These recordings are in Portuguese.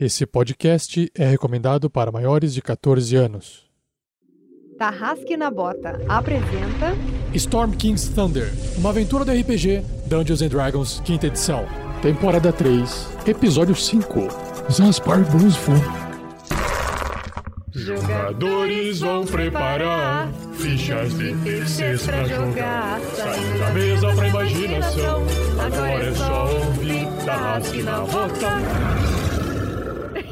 Esse podcast é recomendado para maiores de 14 anos. Tarrasque na Bota apresenta Storm King's Thunder, uma aventura do RPG Dungeons and Dragons, quinta edição. Temporada 3, episódio 5. Zanspar Blues Fun. Jogadores vão preparar fichas de terceiros pra jogar. Saindo da mesa pra imaginação. Agora é só ouvir Tarrasque na Bota.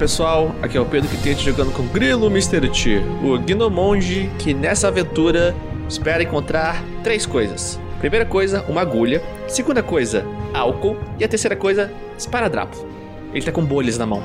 Pessoal, aqui é o Pedro Quitete jogando com Grilo Mr. T, o Gnomonge que nessa aventura espera encontrar três coisas. Primeira coisa, uma agulha. Segunda coisa, álcool. E a terceira coisa, esparadrapo. Ele tá com bolhas na mão.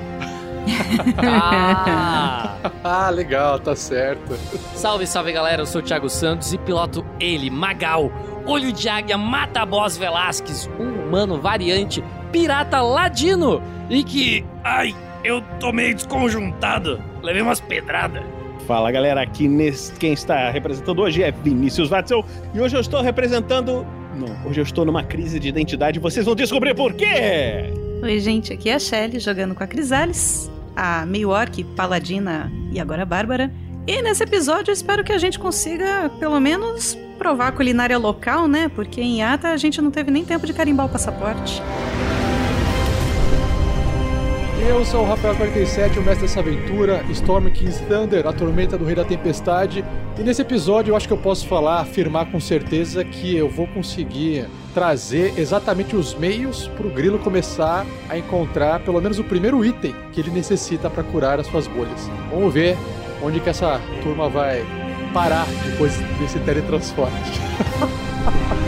Ah! Ah, legal, tá certo. salve, salve galera, eu sou o Thiago Santos e piloto ele, Magal, Olho de Águia, Mata Boss Velasquez, um humano variante, pirata ladino e que. Ai, eu tô meio desconjuntado, levei umas pedradas. Fala galera, aqui nesse, quem está representando hoje é Vinícius Watzel e hoje eu estou representando. Não, hoje eu estou numa crise de identidade e vocês vão descobrir por quê! Oi, gente, aqui é a Shelly jogando com a Crisales, a meio orc, paladina e agora a Bárbara. E nesse episódio eu espero que a gente consiga, pelo menos, provar a culinária local, né? Porque em Ata a gente não teve nem tempo de carimbar o passaporte. Eu sou o Rafael47, o mestre dessa aventura, Storm King's Thunder, a tormenta do Rei da Tempestade. E nesse episódio eu acho que eu posso falar, afirmar com certeza que eu vou conseguir trazer exatamente os meios para o Grilo começar a encontrar pelo menos o primeiro item que ele necessita para curar as suas bolhas. Vamos ver onde que essa turma vai parar depois desse teletransporte.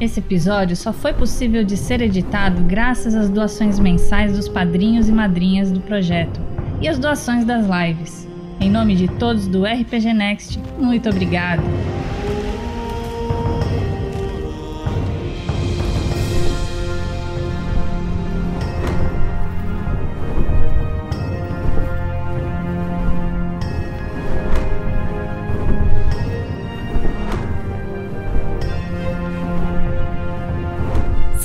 Esse episódio só foi possível de ser editado graças às doações mensais dos padrinhos e madrinhas do projeto e às doações das lives. Em nome de todos do RPG Next, muito obrigado!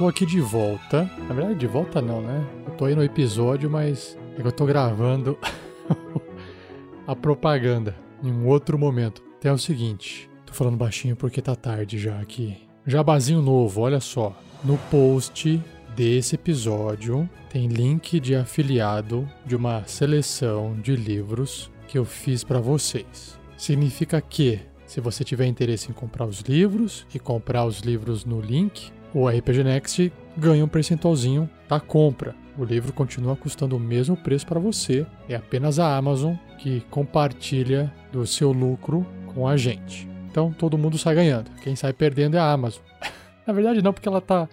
Tô aqui de volta. Na verdade, de volta não, né? Eu tô aí no episódio, mas é que eu tô gravando a propaganda em um outro momento. Então é o seguinte, tô falando baixinho porque tá tarde já aqui. Jabazinho novo, olha só. No post desse episódio tem link de afiliado de uma seleção de livros que eu fiz para vocês. Significa que se você tiver interesse em comprar os livros e comprar os livros no link, o RPG Next ganha um percentualzinho da compra. O livro continua custando o mesmo preço para você. É apenas a Amazon que compartilha do seu lucro com a gente. Então todo mundo sai ganhando. Quem sai perdendo é a Amazon. Na verdade não, porque ela está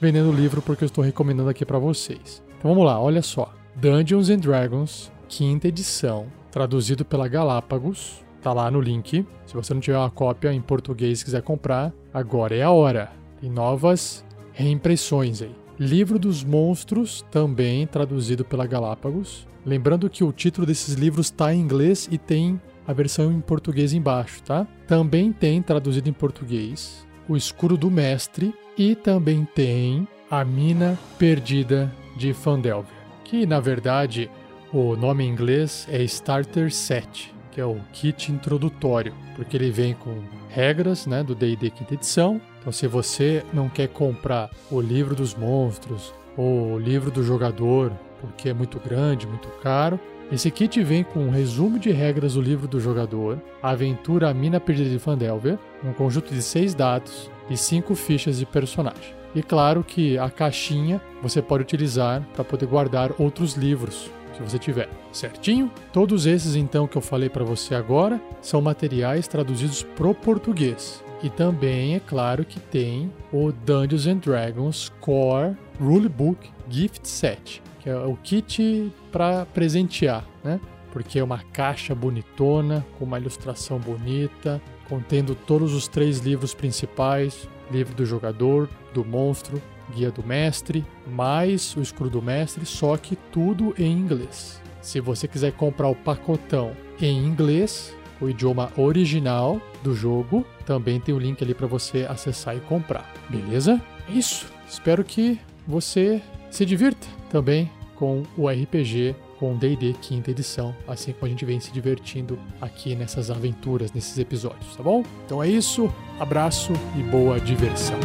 vendendo o livro porque eu estou recomendando aqui para vocês. Então vamos lá, olha só. Dungeons and Dragons, quinta edição, traduzido pela Galápagos. Tá lá no link. Se você não tiver uma cópia em português e quiser comprar, agora é a hora. Tem novas reimpressões aí. Livro dos Monstros, também traduzido pela Galápagos. Lembrando que o título desses livros está em inglês e tem a versão em português embaixo, tá? Também tem traduzido em português O Escuro do Mestre e também tem A Mina Perdida de Fandelver, que na verdade o nome em inglês é Starter Set, que é o kit introdutório, porque ele vem com regras, né, do D&D quinta edição. Então, se você não quer comprar o livro dos monstros ou o livro do jogador, porque é muito grande, muito caro, esse kit vem com um resumo de regras do livro do jogador, a aventura A Mina Perdida de Fandelver, um conjunto de seis dados e cinco fichas de personagem. E claro que a caixinha você pode utilizar para poder guardar outros livros, se você tiver, certinho? Todos esses então que eu falei para você agora são materiais traduzidos pro português. E também é claro que tem o Dungeons and Dragons Core Rulebook Gift Set, que é o kit para presentear, né? Porque é uma caixa bonitona, com uma ilustração bonita, contendo todos os três livros principais: livro do jogador, do monstro, guia do mestre, mais o escudo do mestre, só que tudo em inglês. Se você quiser comprar o pacotão em inglês, o idioma original do jogo, também tem o link ali para você acessar e comprar. Beleza? É isso. Espero que você se divirta também com o RPG com D&D quinta edição, assim como a gente vem se divertindo aqui nessas aventuras, nesses episódios, tá bom? Então é isso, abraço e boa diversão.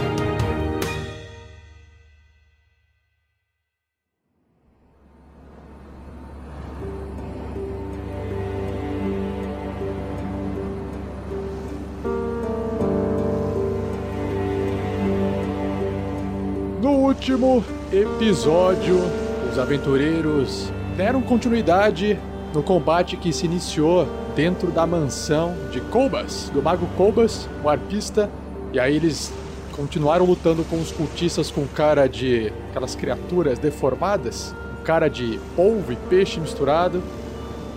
Último episódio, os aventureiros deram continuidade no combate que se iniciou dentro da mansão de Colbas, do mago Colbas, o arpista, e aí eles continuaram lutando com os cultistas com cara de aquelas criaturas deformadas, com cara de polvo e peixe misturado.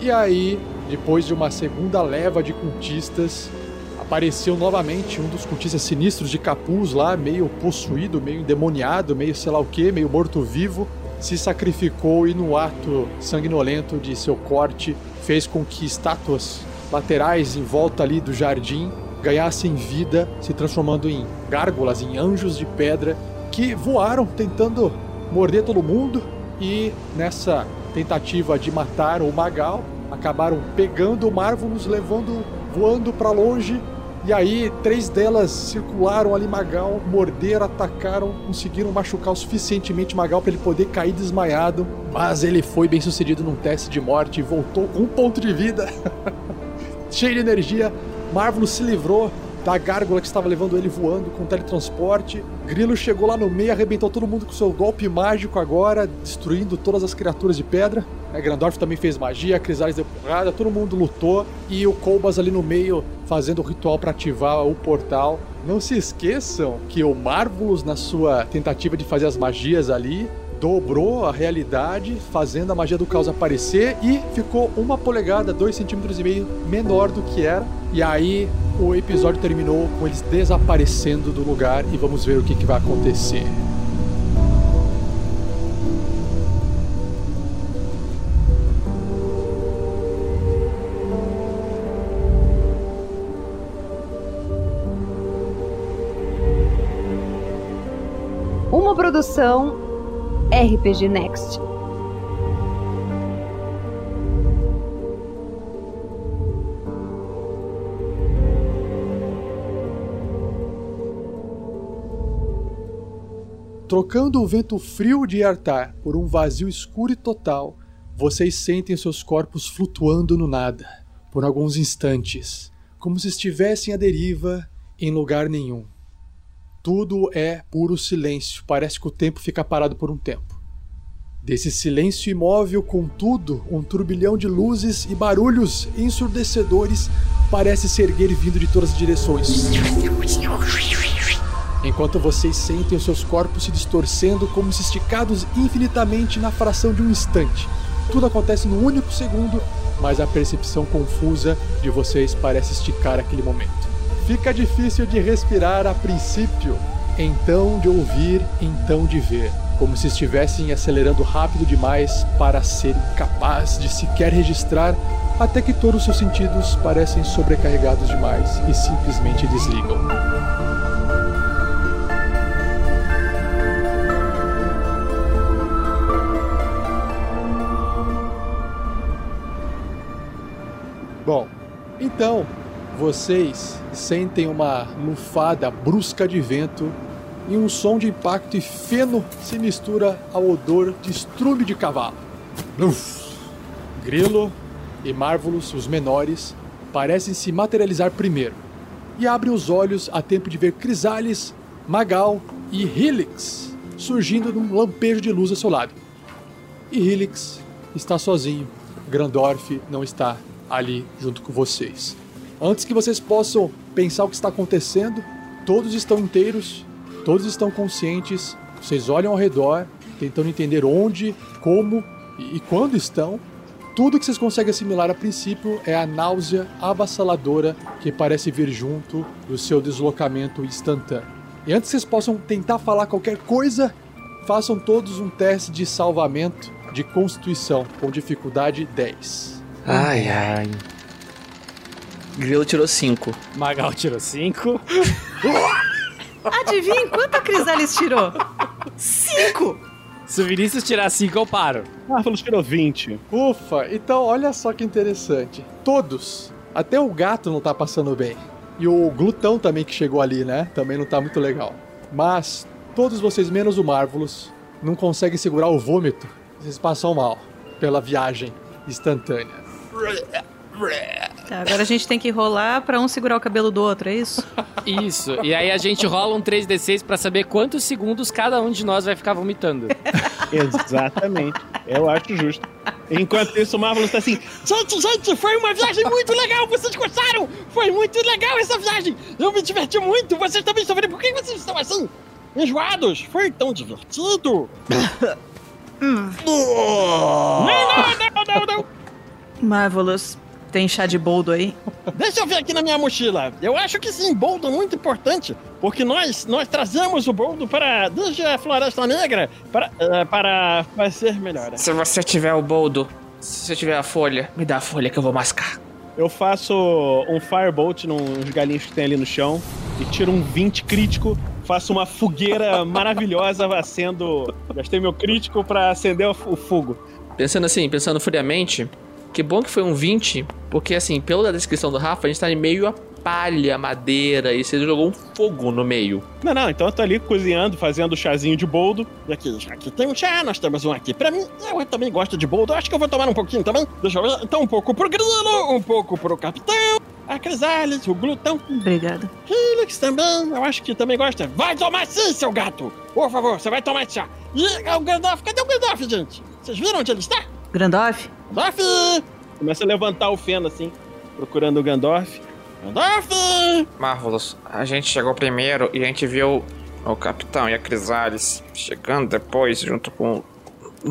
E aí, depois de uma segunda leva de cultistas, apareceu novamente um dos cultistas sinistros de capuz lá, meio possuído, meio endemoniado, meio sei lá o que, meio morto-vivo, se sacrificou e no ato sanguinolento de seu corte fez com que estátuas laterais em volta ali do jardim ganhassem vida, se transformando em gárgulas, em anjos de pedra que voaram tentando morder todo mundo e nessa tentativa de matar o Magal acabaram pegando o Marvelous, levando voando para longe e aí, três delas circularam ali Magal, morderam, atacaram, conseguiram machucar o suficientemente Magal para ele poder cair desmaiado. Mas ele foi bem sucedido num teste de morte e voltou com um ponto de vida. Cheio de energia, Marvelous se livrou da gárgula que estava levando ele voando com teletransporte. Grilo chegou lá no meio, arrebentou todo mundo com seu golpe mágico agora, destruindo todas as criaturas de pedra. A Grandorf também fez magia, a Crisales deu porrada, todo mundo lutou e o Colbas ali no meio fazendo o ritual para ativar o portal. Não se esqueçam que o Marvelous, na sua tentativa de fazer as magias ali, dobrou a realidade, fazendo a magia do caos aparecer e ficou uma polegada, dois centímetros e meio menor do que era. E aí o episódio terminou com eles desaparecendo do lugar e vamos ver o que, que vai acontecer. Produção RPG Next. Trocando o vento frio de Yartar por um vazio escuro e total, vocês sentem seus corpos flutuando no nada, por alguns instantes, como se estivessem à deriva em lugar nenhum. Tudo é puro silêncio, parece que o tempo fica parado por um tempo. Desse silêncio imóvel, contudo, um turbilhão de luzes e barulhos ensurdecedores parece se erguer vindo de todas as direções. Enquanto vocês sentem os seus corpos se distorcendo como se esticados infinitamente na fração de um instante. Tudo acontece num único segundo, mas a percepção confusa de vocês parece esticar aquele momento. Fica difícil de respirar a princípio, então de ouvir, então de ver, como se estivessem acelerando rápido demais para serem capazes de sequer registrar, até que todos os seus sentidos parecem sobrecarregados demais e simplesmente desligam. Bom, Então, vocês sentem uma lufada brusca de vento e um som de impacto e feno se mistura ao odor de estrume de cavalo. Uf. Grilo e Marvelous, os menores, parecem se materializar primeiro e abrem os olhos a tempo de ver Crisales, Magal e Helix surgindo num lampejo de luz ao seu lado. E Helix está sozinho. Grandorf não está ali junto com vocês. Antes que vocês possam pensar o que está acontecendo, todos estão inteiros, todos estão conscientes. Vocês olham ao redor, tentando entender onde, como e, quando estão. Tudo que vocês conseguem assimilar a princípio é a náusea avassaladora que parece vir junto do seu deslocamento instantâneo. E antes que vocês possam tentar falar qualquer coisa, façam todos um teste de salvamento de constituição com dificuldade 10. Ai, ai. Grilo tirou 5. Magal tirou 5. Adivinha quanto a Crisales tirou? Cinco! Se o Vinícius tirar 5, eu paro. Marvelous tirou 20. Ufa, então olha só que interessante. Todos, até o gato não tá passando bem. E o glutão também que chegou ali, né? Também não tá muito legal. Mas todos vocês, menos o Marvelous, não conseguem segurar o vômito. Vocês passam mal pela viagem instantânea. Tá, agora a gente tem que rolar pra um segurar o cabelo do outro, é isso? Isso. E aí a gente rola um 3d6 pra saber quantos segundos cada um de nós vai ficar vomitando. Exatamente. Eu acho justo. Enquanto isso, o Marvelous tá assim: Gente, gente, foi uma viagem muito legal. Vocês gostaram? Foi muito legal essa viagem. Eu me diverti muito. Vocês também sofreram. Por que vocês estão assim? Enjoados? Foi tão divertido. não, não, não, não, não. Marvelous. Tem chá de boldo aí? Deixa eu ver aqui na minha mochila. Eu acho que sim, boldo é muito importante, porque nós nós trazemos o boldo para desde a Floresta Negra para eh, para fazer melhor. Se você tiver o boldo, se você tiver a folha, me dá a folha que eu vou mascar. Eu faço um firebolt nos galinhos que tem ali no chão e tiro um 20 crítico. Faço uma fogueira maravilhosa acendo. Gastei meu crítico para acender o o fogo. Pensando assim, pensando friamente, que bom que foi um 20, porque assim, pela descrição do Rafa, a gente tá em meio a palha, madeira, e você jogou um fogo no meio. Não, não, então eu tô ali cozinhando, fazendo o chazinho de boldo. E aqui, aqui tem um chá, nós temos um aqui pra mim. Eu também gosto de boldo, eu acho que eu vou tomar um pouquinho também. Deixa eu ver. Então, um pouco pro grilo, um pouco pro capitão, a Crisales, o glutão. Obrigada. Felix também, eu acho que também gosta. Vai tomar sim, seu gato! Por favor, você vai tomar esse chá. E o Gandalf, cadê o Gandalf, gente? Vocês viram onde ele está? Grandorf? Gandalf! Começa a levantar o feno assim, procurando o Gandalf. Gandalf! Marvelous, a gente chegou primeiro e a gente viu o capitão e a Crisales chegando depois, junto com.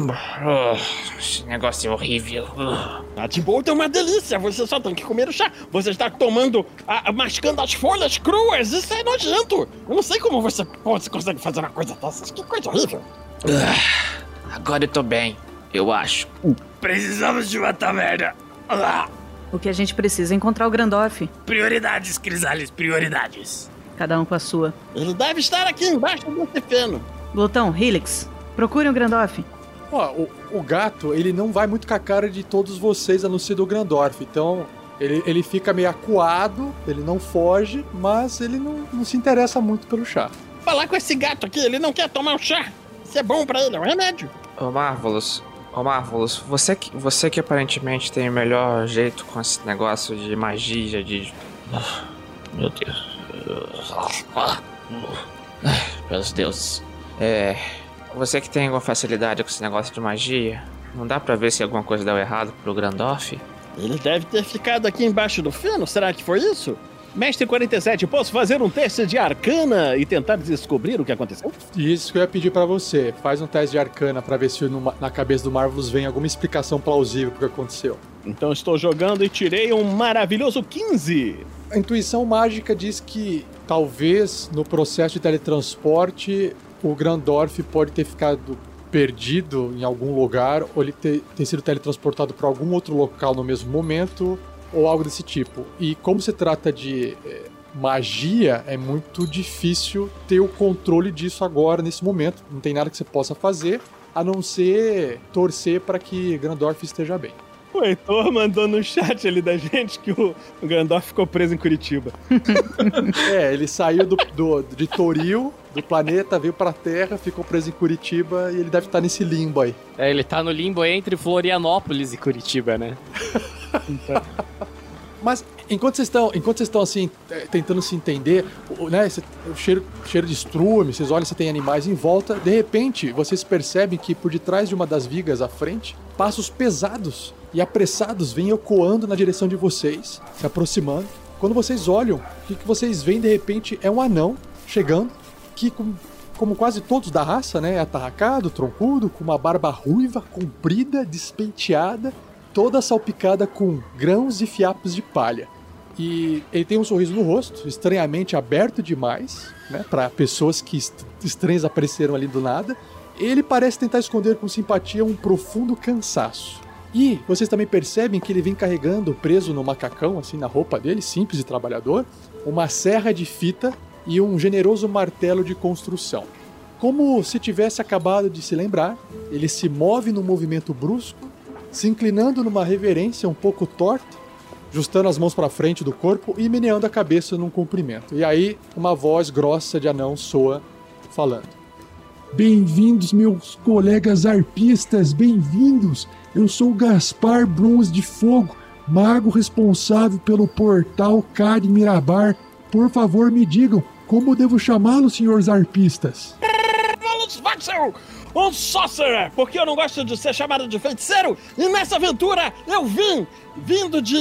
Ah, Esse negócio é horrível. Ah. A de boldo é uma delícia, você só tem que comer o chá. Você está tomando, a, a- mascando as folhas cruas, isso é nojento. Eu não sei como você, você consegue fazer uma coisa dessas, que coisa horrível. Agora eu tô bem, eu acho. Precisamos de uma taverna. Ah, O que a gente precisa é encontrar o Grandorf. prioridades, Crisales, prioridades. Cada um com a sua. Ele deve estar aqui embaixo desse feno. Glutão, Helix, procurem o Grandorf. Ó, o, o gato, ele não vai muito com a cara de todos vocês, a não ser do Grandorf. Então, ele, ele fica meio acuado, ele não foge, mas ele não, não se interessa muito pelo chá. Falar com esse gato aqui, ele não quer tomar o chá. Isso é bom pra ele, é um remédio. Ô Marvelous, ô Marvelous, você que, você que aparentemente tem o melhor jeito com esse negócio de magia, de. Ah, Meu Deus. Ah, Meus deuses. É. Você que tem alguma facilidade com esse negócio de magia, não dá pra ver se alguma coisa deu errado pro Grandorf? Ele deve ter ficado aqui embaixo do feno, será que foi isso? Mestre 47, posso fazer um teste de arcana e tentar descobrir o que aconteceu? Isso que eu ia pedir pra você. Faz um teste de arcana pra ver se numa- na cabeça do Marvelous vem alguma explicação plausível pro que aconteceu. Então estou jogando e tirei um maravilhoso 15. A intuição mágica diz que talvez no processo de teletransporte o Grandorf pode ter ficado perdido em algum lugar ou ele ter, ter sido teletransportado para algum outro local no mesmo momento ou algo desse tipo. E como se trata de eh, magia, é muito difícil ter o controle disso agora, nesse momento. Não tem nada que você possa fazer a não ser torcer para que Grandorf esteja bem. O Heitor mandou no chat ali da gente que o, o Gandalf ficou preso em Curitiba. É, ele saiu do, do- de Toril, do planeta, veio pra Terra, ficou preso em Curitiba e ele deve estar nesse limbo aí. É, ele tá no limbo entre Florianópolis e Curitiba, né? Mas enquanto vocês estão, enquanto vocês estão assim eh, tentando se entender, o, né, o cheiro, cheiro de estrume, vocês olham se tem animais em volta, de repente vocês percebem que por detrás de uma das vigas à frente, passos pesados e apressados vêm ecoando na direção de vocês, se aproximando. Quando vocês olham, o que, que vocês veem de repente é um anão chegando, que com- como quase todos da raça, né, é atarracado, troncudo, com uma barba ruiva, comprida, despenteada, toda salpicada com grãos e fiapos de palha. E ele tem um sorriso no rosto, estranhamente aberto demais, né, para pessoas que est estranhas apareceram ali do nada. Ele parece tentar esconder com simpatia um profundo cansaço. E vocês também percebem que ele vem carregando, preso no macacão, assim, na roupa dele, simples e trabalhador, uma serra de fita e um generoso martelo de construção. Como se tivesse acabado de se lembrar, ele se move num movimento brusco, se inclinando numa reverência um pouco torta, ajustando as mãos para frente do corpo e meneando a cabeça num cumprimento. E aí, uma voz grossa de anão soa falando. Bem-vindos, meus colegas arpistas, bem-vindos! Eu sou Gaspar Bruns de Fogo, mago responsável pelo portal Cade Mirabar. Por favor, me digam, como devo chamá-lo, senhores arpistas? Um sorcerer, porque eu não gosto de ser chamado de feiticeiro, e nessa aventura eu vim, vindo de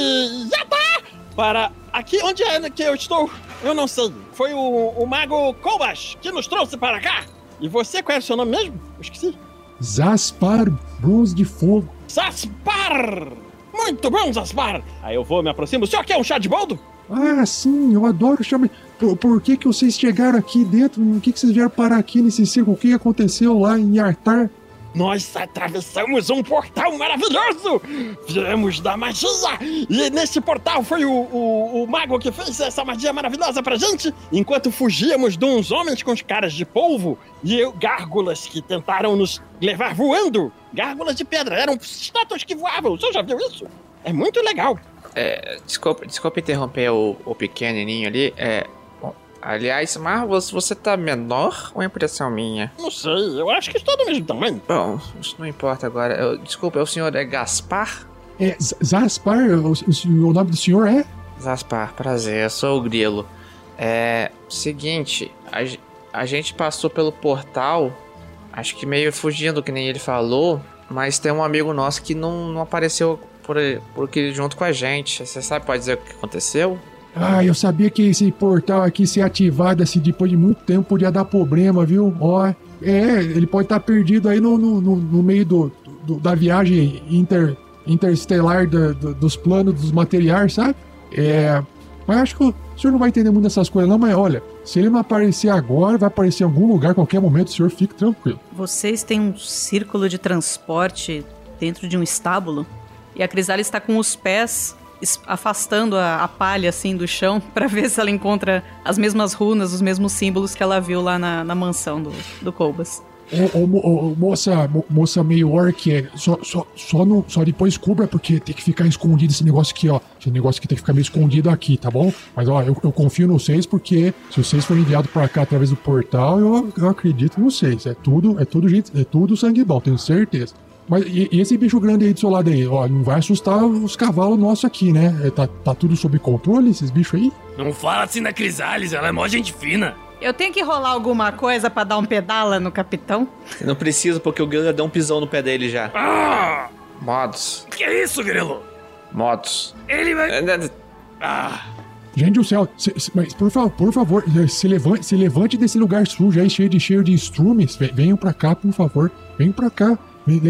Yatá, para aqui onde é que eu estou, eu não sei. Foi o, o mago Kobash que nos trouxe para cá. E você, qual é o seu nome mesmo? Eu esqueci. Zaspar Bruns de Fogo. Zaspar! Muito bom, Zaspar! Aí eu vou, me aproximo. O senhor quer um chá de boldo? Ah, sim, eu adoro chamar. Por, por que, que vocês chegaram aqui dentro? Por que, que vocês vieram parar aqui nesse círculo? O que aconteceu lá em Artar? Nós atravessamos um portal maravilhoso! Viemos da magia! E nesse portal foi o, o, o mago que fez essa magia maravilhosa pra gente! Enquanto fugíamos de uns homens com os caras de polvo e eu, gárgulas que tentaram nos levar voando! Gárgulas de pedra, eram estátuas que voavam! O senhor já viu isso? É muito legal! É, desculpa, desculpa interromper o, o pequenininho ali. É, aliás, Marvels, você tá menor ou é impressão minha? Não sei, eu acho que estou do mesmo tamanho. Bom, isso não importa agora. Eu- desculpa, o senhor é Gaspar? É, Zaspar, o, o- o nome do senhor é? Zaspar, prazer, eu sou o Grilo. É. Seguinte, a, a gente passou pelo portal, acho que meio fugindo, que nem ele falou, mas tem um amigo nosso que não, não apareceu por, por aqui junto com a gente. Você sabe, pode dizer o que aconteceu? Ah, eu sabia que esse portal aqui ser ativado assim depois de muito tempo podia dar problema, viu? Ó, é, ele pode estar perdido aí no, no, no- meio do, do- da viagem inter, interestelar da- do- dos planos dos materiais, sabe? É. Mas acho que o senhor não vai entender muito dessas coisas, não, mas olha, se ele não aparecer agora, vai aparecer em algum lugar, qualquer momento, o senhor fique tranquilo. Vocês têm um círculo de transporte dentro de um estábulo? E a Crisalis está com os pés afastando a, a palha assim do chão pra ver se ela encontra as mesmas runas, os mesmos símbolos que ela viu lá na, na mansão do, do Colbas. Ô, ô, mo- ô, moça, mo- moça meio orc, é, só, só, só, não, só depois cubra, porque tem que ficar escondido esse negócio aqui, ó. Esse negócio aqui tem que ficar meio escondido aqui, tá bom? Mas, ó, eu, eu confio nos vocês, porque se vocês forem enviados pra cá através do portal, eu, eu acredito em vocês. É tudo, é tudo gente, é tudo sangue bom, tenho certeza. Mas e, e esse bicho grande aí do seu lado aí, ó, não vai assustar os cavalos nossos aqui, né? É, Tá, tá tudo sob controle, esses bichos aí? Não fala assim da Crisales, ela é mó gente fina. Eu tenho que rolar alguma coisa pra dar um pedala no capitão? Não preciso, porque o Grilo deu um pisão no pé dele já. Ah! Modos. Que isso, Grilo? Modos. Ele vai. É, né, Ah! Gente do céu, se- se- mas por, fa- por favor, eh, se levante, se levante desse lugar sujo aí, cheio de, cheio de estrumes. Ve- Venham pra cá, por favor. Venham pra cá.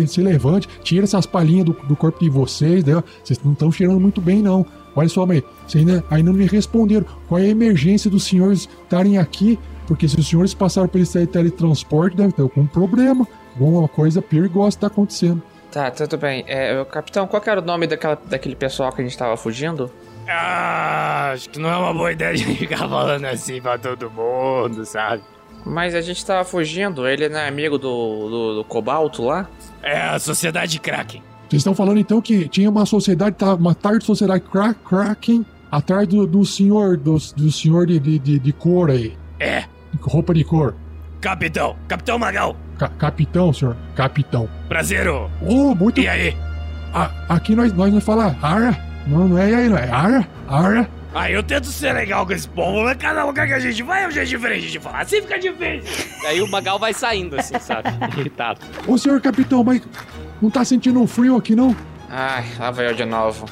Se levante, tira essas palhinhas do, do corpo de vocês. né? Vocês não estão cheirando muito bem, não. Olha só, mãe, vocês ainda, ainda não me responderam. Qual é a emergência dos senhores estarem aqui? Porque se os senhores passaram por esse teletransporte, deve ter algum problema. Alguma coisa perigosa está acontecendo. Tá, tudo bem. É, capitão, qual que era o nome daquela, daquele pessoal que a gente tava fugindo? Ah, acho que não é uma boa ideia a gente ficar falando assim pra todo mundo, sabe? Mas a gente tava fugindo, ele não é amigo do, do, do Cobalto lá? É a Sociedade Kraken. Vocês estão falando então que tinha uma sociedade, tá, uma tarde sociedade cra Kraken atrás do, do senhor, do, do senhor de, de, de, de cor aí. É, Roupa de cor. capitão, capitão Magal. Ca- capitão, senhor. Capitão. Prazer, ô. Oh, muito. E aí? A- aqui nós, nós não fala ara. Não, não é aí, não. É ara. Ara. Ah, eu tento ser legal com esse povo, mas cada lugar que a gente vai é um jeito diferente de falar. Assim fica difícil. Aí o Magal vai saindo, assim, sabe? Irritado. Ô, senhor capitão, mas não tá sentindo um frio aqui, não? Ai, lá vai eu de novo.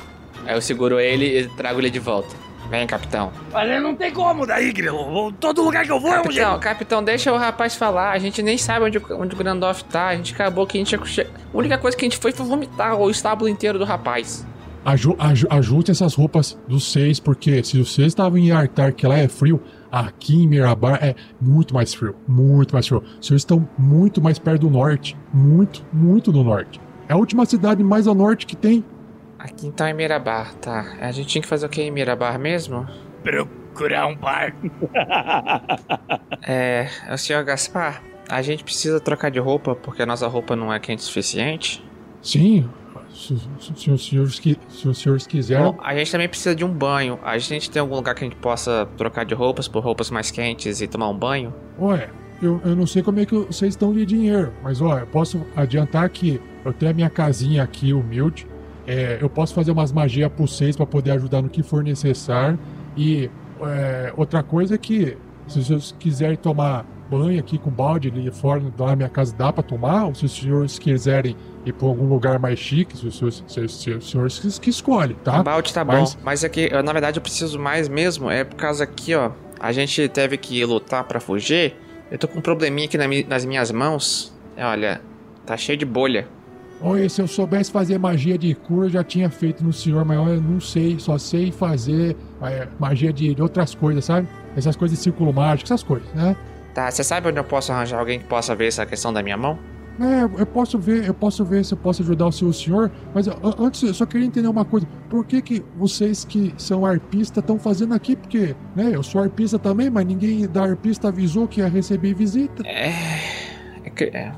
Aí eu seguro ele e trago ele de volta. Vem, capitão. Mas não tem como daí, Grilo. Todo lugar que eu vou é um jeito. capitão, deixa o rapaz falar. A gente nem sabe onde, o- onde o Grandoff tá. A gente acabou que a gente... A única coisa que a gente foi foi vomitar o estábulo inteiro do rapaz. Aju, aju, ajuste essas roupas dos seis, porque se vocês estavam em Artar, que lá é frio, aqui em Mirabar é muito mais frio. Muito mais frio. Vocês estão muito mais perto do norte. Muito, muito do norte. É a última cidade mais ao norte que tem. Aqui então é Mirabar, tá. A gente tinha que fazer o que em Mirabar mesmo? Procurar um bar. É, o senhor Gaspar, a gente precisa trocar de roupa porque a nossa roupa não é quente o suficiente. Sim, se, se- os senhores, qui- se os senhores quiserem. A gente também precisa de um banho. A gente tem algum lugar que a gente possa trocar de roupas por roupas mais quentes e tomar um banho? Olha, eu, eu não sei como é que vocês estão de dinheiro, mas olha, eu posso adiantar que eu tenho a minha casinha aqui, humilde. É, eu posso fazer umas magias pra vocês pra poder ajudar no que for necessário. E é, outra coisa é que, se vocês quiserem tomar banho aqui com balde ali fora lá na minha casa, dá pra tomar. Ou se os senhores quiserem ir pra algum lugar mais chique, se os senhores, se os senhores- que, que escolhem, tá? O balde tá Mas- bom. Mas é que, na verdade, eu preciso mais mesmo. É por causa aqui, ó. A gente teve que lutar pra fugir. Eu tô com um probleminha aqui na nas minhas mãos. É, Olha, tá cheio de bolha. Olha, se eu soubesse fazer magia de cura, eu já tinha feito no senhor, mas olha, eu não sei, só sei fazer é, magia de, de outras coisas, sabe? Essas coisas de círculo mágico, essas coisas, né? Tá, você sabe onde eu posso arranjar alguém que possa ver essa questão da minha mão? É, eu posso ver, eu posso ver se eu posso ajudar o seu senhor, mas antes eu só queria entender uma coisa. Por que que vocês que são arpistas estão fazendo aqui? Porque, né, eu sou arpista também, mas ninguém da arpista avisou que ia receber visita. É. é, que- é.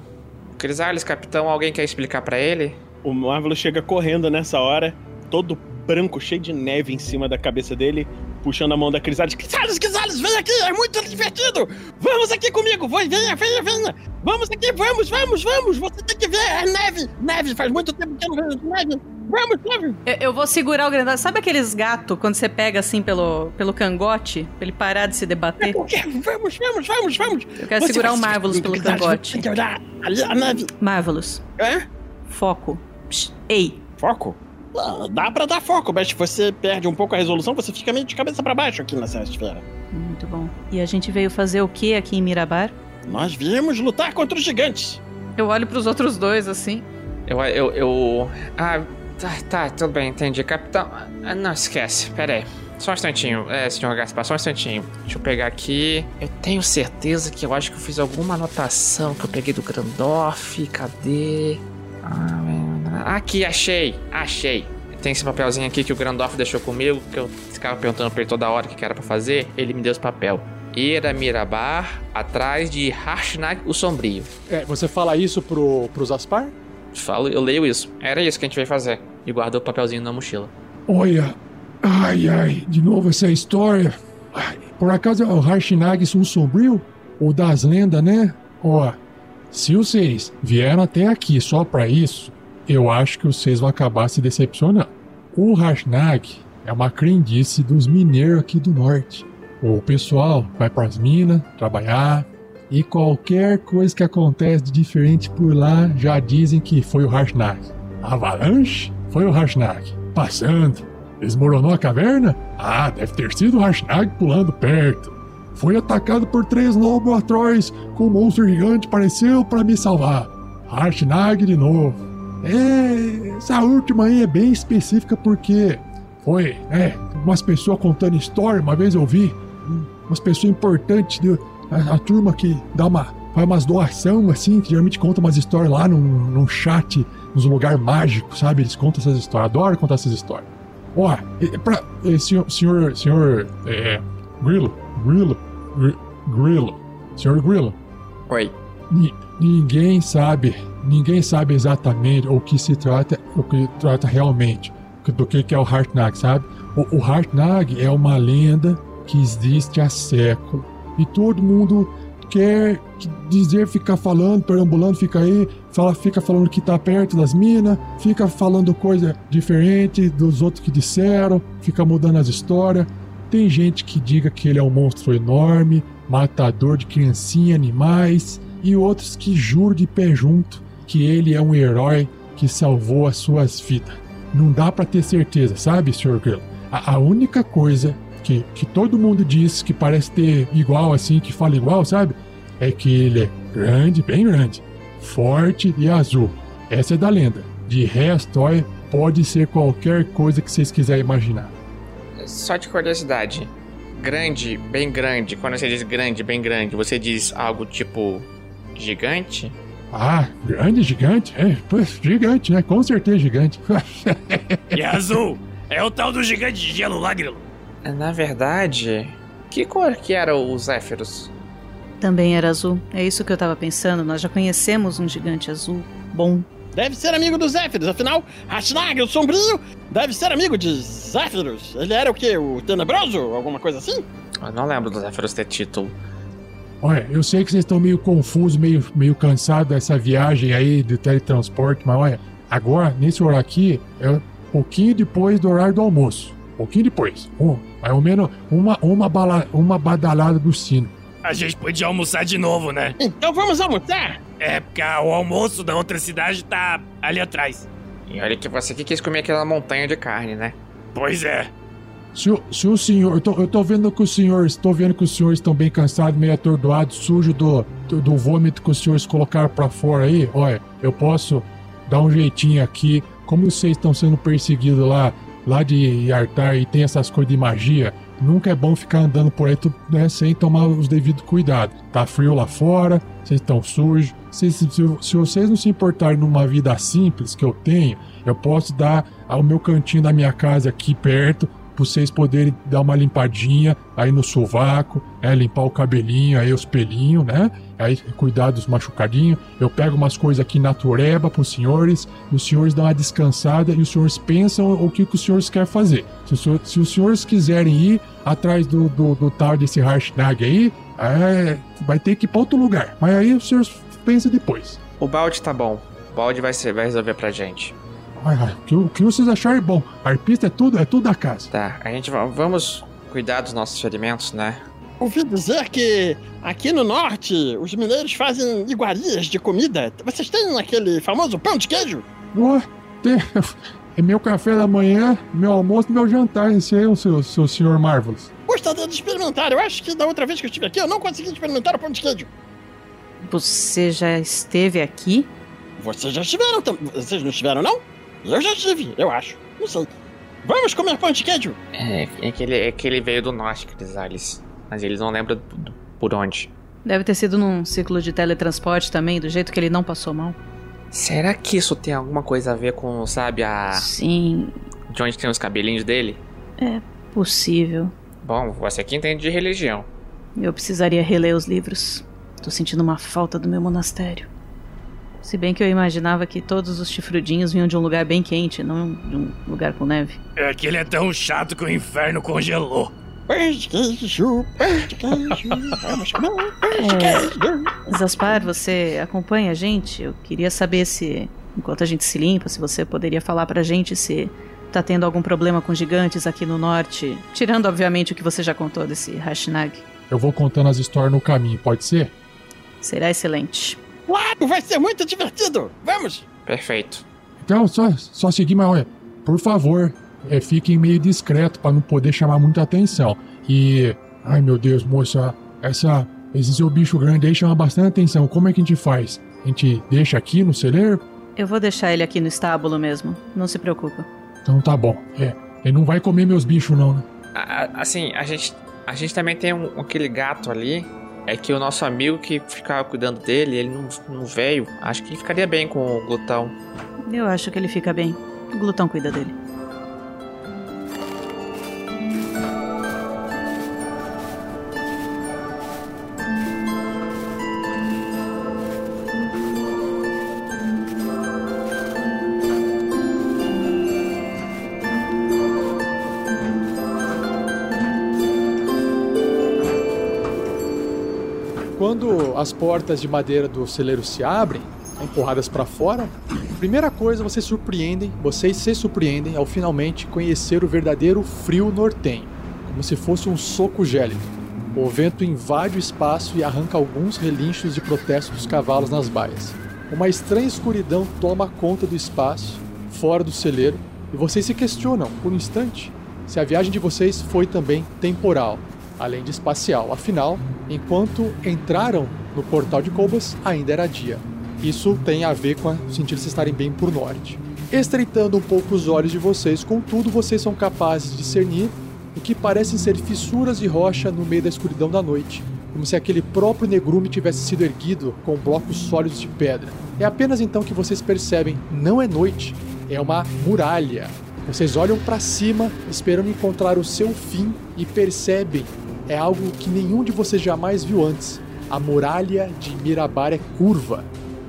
Crisales, capitão, alguém quer explicar pra ele? O Marvel chega correndo nessa hora, todo branco, cheio de neve em cima da cabeça dele, puxando a mão da Crisales. Crisales, Crisales, vem aqui, é muito divertido! Vamos aqui comigo, vai, venha, venha, venha! Vamos aqui, vamos, vamos, vamos! Você tem que ver, é neve! Neve, faz muito tempo que eu não vejo neve! Vamos, vamos! Eu, eu vou segurar o grandão. Sabe aqueles gatos quando você pega assim pelo, pelo cangote? Pra ele parar de se debater? Por quê? Vamos, vamos, vamos, vamos! Eu quero Você segurar o Marvelous pelo Crisales, cangote. Tem que olhar ali a neve! Marvelous. É? Foco. Psh, ei. Foco? Ah, Dá pra dar foco, mas se você perde um pouco a resolução, você fica meio de cabeça pra baixo aqui nessa esfera. Muito bom. E a gente veio fazer o que aqui em Mirabar? Nós viemos lutar contra os gigantes. Eu olho pros outros dois assim. Eu. Eu. eu... Ah, tá, tá, tudo bem, entendi. Capitão. ah, Não, esquece, pera aí. Só um instantinho, é, senhor Gaspar, só um instantinho. Deixa eu pegar aqui. Eu tenho certeza que eu acho que eu fiz alguma anotação que eu peguei do Grandoff. Cadê? Ah, aqui, achei, achei. Tem esse papelzinho aqui que o Grandoff deixou comigo, que eu ficava perguntando pra ele toda hora o que era pra fazer. Ele me deu esse papel. Era Mirabar, atrás de Harshnag o Sombrio. É, você fala isso pro, pros Aspar? Falo, eu leio isso. Era isso que a gente veio fazer. E guardou o papelzinho na mochila. Olha, ai ai, de novo essa história. Ai, por acaso é o Harshnag um sombrio? Ou das lendas, né? Ó, se vocês vieram até aqui só pra isso, eu acho que vocês vão acabar se decepcionando. O Harshnag é uma crendice dos mineiros aqui do norte. O pessoal vai pras minas trabalhar e qualquer coisa que acontece de diferente por lá já dizem que foi o Harshnag. Avalanche? Foi o Harshnag. Passando. Desmoronou a caverna? Ah, deve ter sido o Harshnag pulando perto. Foi atacado por três lobos atroz com um monstro gigante apareceu para me salvar. Harshnag de novo. É, essa última aí é bem específica porque foi, é, umas pessoas contando história, uma vez eu vi umas pessoas importantes, de, a, a turma que dá uma, faz umas doação assim, que geralmente conta umas histórias lá num, num chat, nos lugares mágicos, sabe? Eles contam essas histórias, adoro contar essas histórias. Ó, e- pra, senhor, senhor, senhor, é, Grilo, Grilo, Gri- Grilo, senhor Grilo, Oi. Ni- ninguém sabe ninguém sabe exatamente o que se trata, o que trata realmente, do que que é o Hartnag, sabe? O, o Hartnag é uma lenda que existe há séculos e todo mundo quer dizer, ficar falando, perambulando, fica aí, fala, fica falando que tá perto das minas, fica falando coisa diferente dos outros que disseram, fica mudando as histórias. Tem gente que diga que ele é um monstro enorme, matador de criancinha, animais, e outros que juram de pé junto que ele é um herói que salvou as suas vidas. Não dá para ter certeza, sabe, Sr. Grill? A, a única coisa que, que todo mundo diz que parece ter igual assim, que fala igual, sabe? É que ele é grande, bem grande, forte e azul. Essa é da lenda. De resto, olha, pode ser qualquer coisa que vocês quiserem imaginar. Só de curiosidade. Grande, bem grande. Quando você diz grande, bem grande, você diz algo tipo gigante? Ah, grande, gigante? É, pois, gigante, né? Com certeza gigante. E azul? É o tal do gigante de gelo lá, Grilo. Na verdade, que cor que eram os Zéfiros? Também era azul. É isso que eu tava pensando. Nós já conhecemos um gigante azul bom. Deve ser amigo dos Zéfiros, afinal, Hashnag, o sombrio, deve ser amigo de Zéfiros. Ele era o quê? O tenebroso? Alguma coisa assim? Eu não lembro dos Zéfiros ter título. Olha, eu sei que vocês estão meio confusos, meio, meio cansados dessa viagem aí de teletransporte, mas olha, agora, nesse horário aqui, é um pouquinho depois do horário do almoço. Um pouquinho depois. Um, mais ou menos uma, uma, bala, uma badalada do sino. A gente podia almoçar de novo, né? Então vamos almoçar? É, porque o almoço da outra cidade tá ali atrás. E olha que você que quis comer aquela montanha de carne, né? Pois é. Se o, se o senhor. Eu tô, eu tô vendo que os senhores. Tô vendo que os senhores estão bem cansados, meio atordoados, sujo do, do, do vômito que os senhores colocaram pra fora aí. Olha, eu posso dar um jeitinho aqui. Como vocês estão sendo perseguidos lá, lá de Artar e tem essas coisas de magia, nunca é bom ficar andando por aí né, sem tomar os devidos cuidados. Tá frio lá fora, vocês estão sujos. Se, se, se vocês não se importarem numa vida simples que eu tenho, eu posso dar ao meu cantinho da minha casa aqui perto pra vocês poderem dar uma limpadinha aí no sovaco, é, limpar o cabelinho, aí os pelinhos, né? Aí cuidar dos machucadinhos. Eu pego umas coisas aqui natureba pros senhores, e os senhores dão uma descansada e os senhores pensam o que, que os senhores querem fazer. Se, os se os senhores quiserem ir atrás do, do, do tal desse Harshnag aí, é, vai ter que ir pra outro lugar. Mas aí os senhores pensam depois. O balde tá bom. O balde vai, ser, vai resolver pra gente. Ai, ai, o que, o que vocês acharem bom. Arpista é tudo, é tudo da casa. Tá, a gente va- vamos cuidar dos nossos ferimentos, né? Ouvi dizer que aqui no norte os mineiros fazem iguarias de comida. Vocês têm aquele famoso pão de queijo? Ó, tem- é meu café da manhã, meu almoço e meu jantar. Esse aí é o seu, seu senhor Marvelous. Gostaria de experimentar. Eu acho que da outra vez que eu estive aqui eu não consegui experimentar o pão de queijo. Você já esteve aqui? Vocês já estiveram tam- Vocês não estiveram, não? Eu já estive, eu acho. Não sei. Vamos comer pão de queijo? É, é que ele, é que ele veio do norte, Crisales. Mas eles não lembram do- do- por onde. Deve ter sido num ciclo de teletransporte também, do jeito que ele não passou mal. Será que isso tem alguma coisa a ver com, sabe, a. Sim, de onde tem os cabelinhos dele? é possível. Bom, você que entende de religião. Eu precisaria reler os livros. Tô sentindo uma falta do meu monastério. Se bem que eu imaginava que todos os chifrudinhos vinham de um lugar bem quente, não de um lugar com neve. É que ele é tão chato que o inferno congelou. Vamos comer É. queijo. Zaspar, você acompanha a gente? Eu queria saber se, enquanto a gente se limpa, se você poderia falar pra gente se tá tendo algum problema com gigantes aqui no norte. Tirando, obviamente, o que você já contou desse Hashnag. Eu vou contando as histórias no caminho, pode ser? Será excelente. Claro, vai ser muito divertido. Vamos. Perfeito. Então, só, só seguir, mas olha, por favor, é, fiquem meio discreto pra não poder chamar muita atenção. E, ai meu Deus, moça, essa, esse seu bicho grande aí chama bastante atenção. Como é que a gente faz? A gente deixa aqui no celeiro? Eu vou deixar ele aqui no estábulo mesmo. Não se preocupa. Então tá bom. É, ele não vai comer meus bichos não, né? A- assim, a gente, a gente também tem um- aquele gato ali. É que o nosso amigo que ficava cuidando dele, ele não, não veio. Acho que ele ficaria bem com o glutão. Eu acho que ele fica bem. O glutão cuida dele. As portas de madeira do celeiro se abrem, empurradas para fora, primeira coisa vocês surpreendem, vocês se surpreendem ao finalmente conhecer o verdadeiro frio nortenho, como se fosse um soco gélido. O vento invade o espaço e arranca alguns relinchos de protesto dos cavalos nas baias. Uma estranha escuridão toma conta do espaço, fora do celeiro, e vocês se questionam, por um instante, se a viagem de vocês foi também temporal, além de espacial. Afinal, enquanto entraram no portal de Cobas, ainda era dia. Isso tem a ver com de vocês estarem bem por norte. Estreitando um pouco os olhos de vocês, contudo, vocês são capazes de discernir o que parecem ser fissuras de rocha no meio da escuridão da noite, como se aquele próprio negrume tivesse sido erguido com blocos sólidos de pedra. É apenas então que vocês percebem, não é noite, é uma muralha. Vocês olham para cima, esperando encontrar o seu fim e percebem é algo que nenhum de vocês jamais viu antes. A muralha de Mirabar é curva,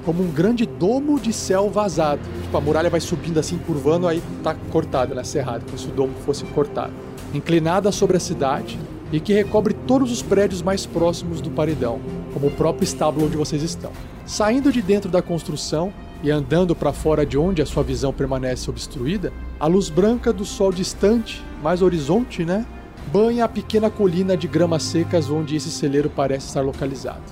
como um grande domo de céu vazado. Tipo, a muralha vai subindo assim, curvando, aí tá cortada, né, cerrada, como se o domo fosse cortado. Inclinada sobre a cidade e que recobre todos os prédios mais próximos do paredão, como o próprio estábulo onde vocês estão. Saindo de dentro da construção e andando para fora de onde a sua visão permanece obstruída, a luz branca do sol distante, mais horizonte, né, banha a pequena colina de gramas secas onde esse celeiro parece estar localizado.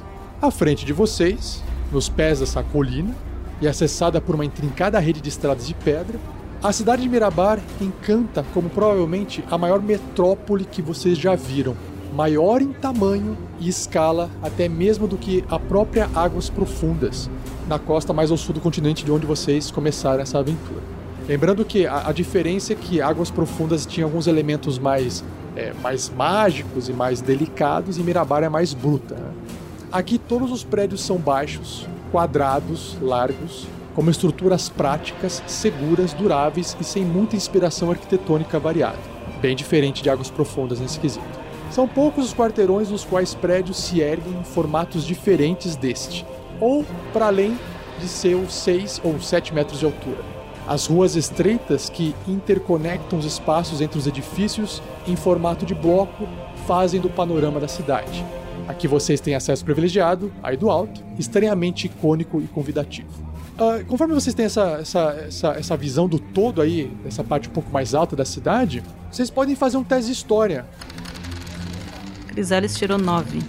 À frente de vocês, nos pés dessa colina, e acessada por uma intrincada rede de estradas de pedra, a cidade de Mirabar encanta como provavelmente a maior metrópole que vocês já viram, maior em tamanho e escala até mesmo do que a própria Águas Profundas, na costa mais ao sul do continente de onde vocês começaram essa aventura. Lembrando que a, a diferença é que Águas Profundas tinha alguns elementos mais, é, mais mágicos e mais delicados, e Mirabar é mais bruta. né? Aqui todos os prédios são baixos, quadrados, largos, como estruturas práticas, seguras, duráveis e sem muita inspiração arquitetônica variada. Bem diferente de Águas Profundas nesse quesito. São poucos os quarteirões nos quais prédios se erguem em formatos diferentes deste, ou para além de seus 6 ou 7 metros de altura. As ruas estreitas que interconectam os espaços entre os edifícios em formato de bloco fazem do panorama da cidade. Aqui vocês têm acesso privilegiado, aí do alto, estranhamente icônico e convidativo. Ah, conforme vocês têm essa, essa, essa, essa visão do todo aí, dessa parte um pouco mais alta da cidade, vocês podem fazer um teste de história. Crisales tirou 9.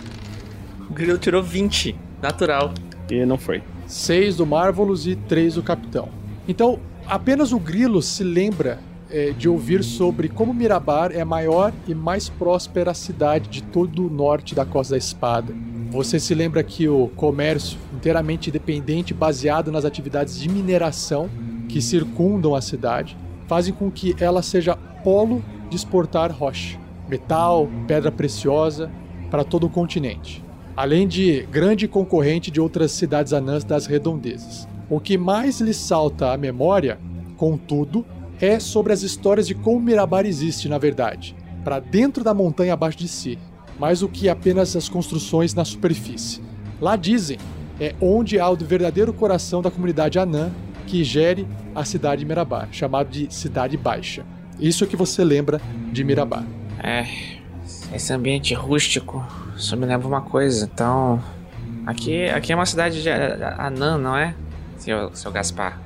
O Grilo tirou 20, natural. E não foi. 6 do Marvelous e 3 do Capitão. Então, apenas o Grilo se lembra é, de ouvir sobre como Mirabar é a maior e mais próspera cidade de todo o norte da Costa da Espada. Você se lembra que o comércio inteiramente dependente, baseado nas atividades de mineração que circundam a cidade, fazem com que ela seja polo de exportar rocha, metal, pedra preciosa para todo o continente, além de grande concorrente de outras cidades anãs das redondezas. O que mais lhe salta à memória, contudo, é sobre as histórias de como Mirabar existe, na verdade, para dentro da montanha abaixo de si, mais do que apenas as construções na superfície. Lá dizem, é onde há o verdadeiro coração da comunidade anã que gere a cidade de Mirabar, chamado de Cidade Baixa. Isso que você lembra de Mirabar. É, esse ambiente rústico só me lembra uma coisa, então. Aqui, aqui é uma cidade de anã, não é? Seu, Gaspar.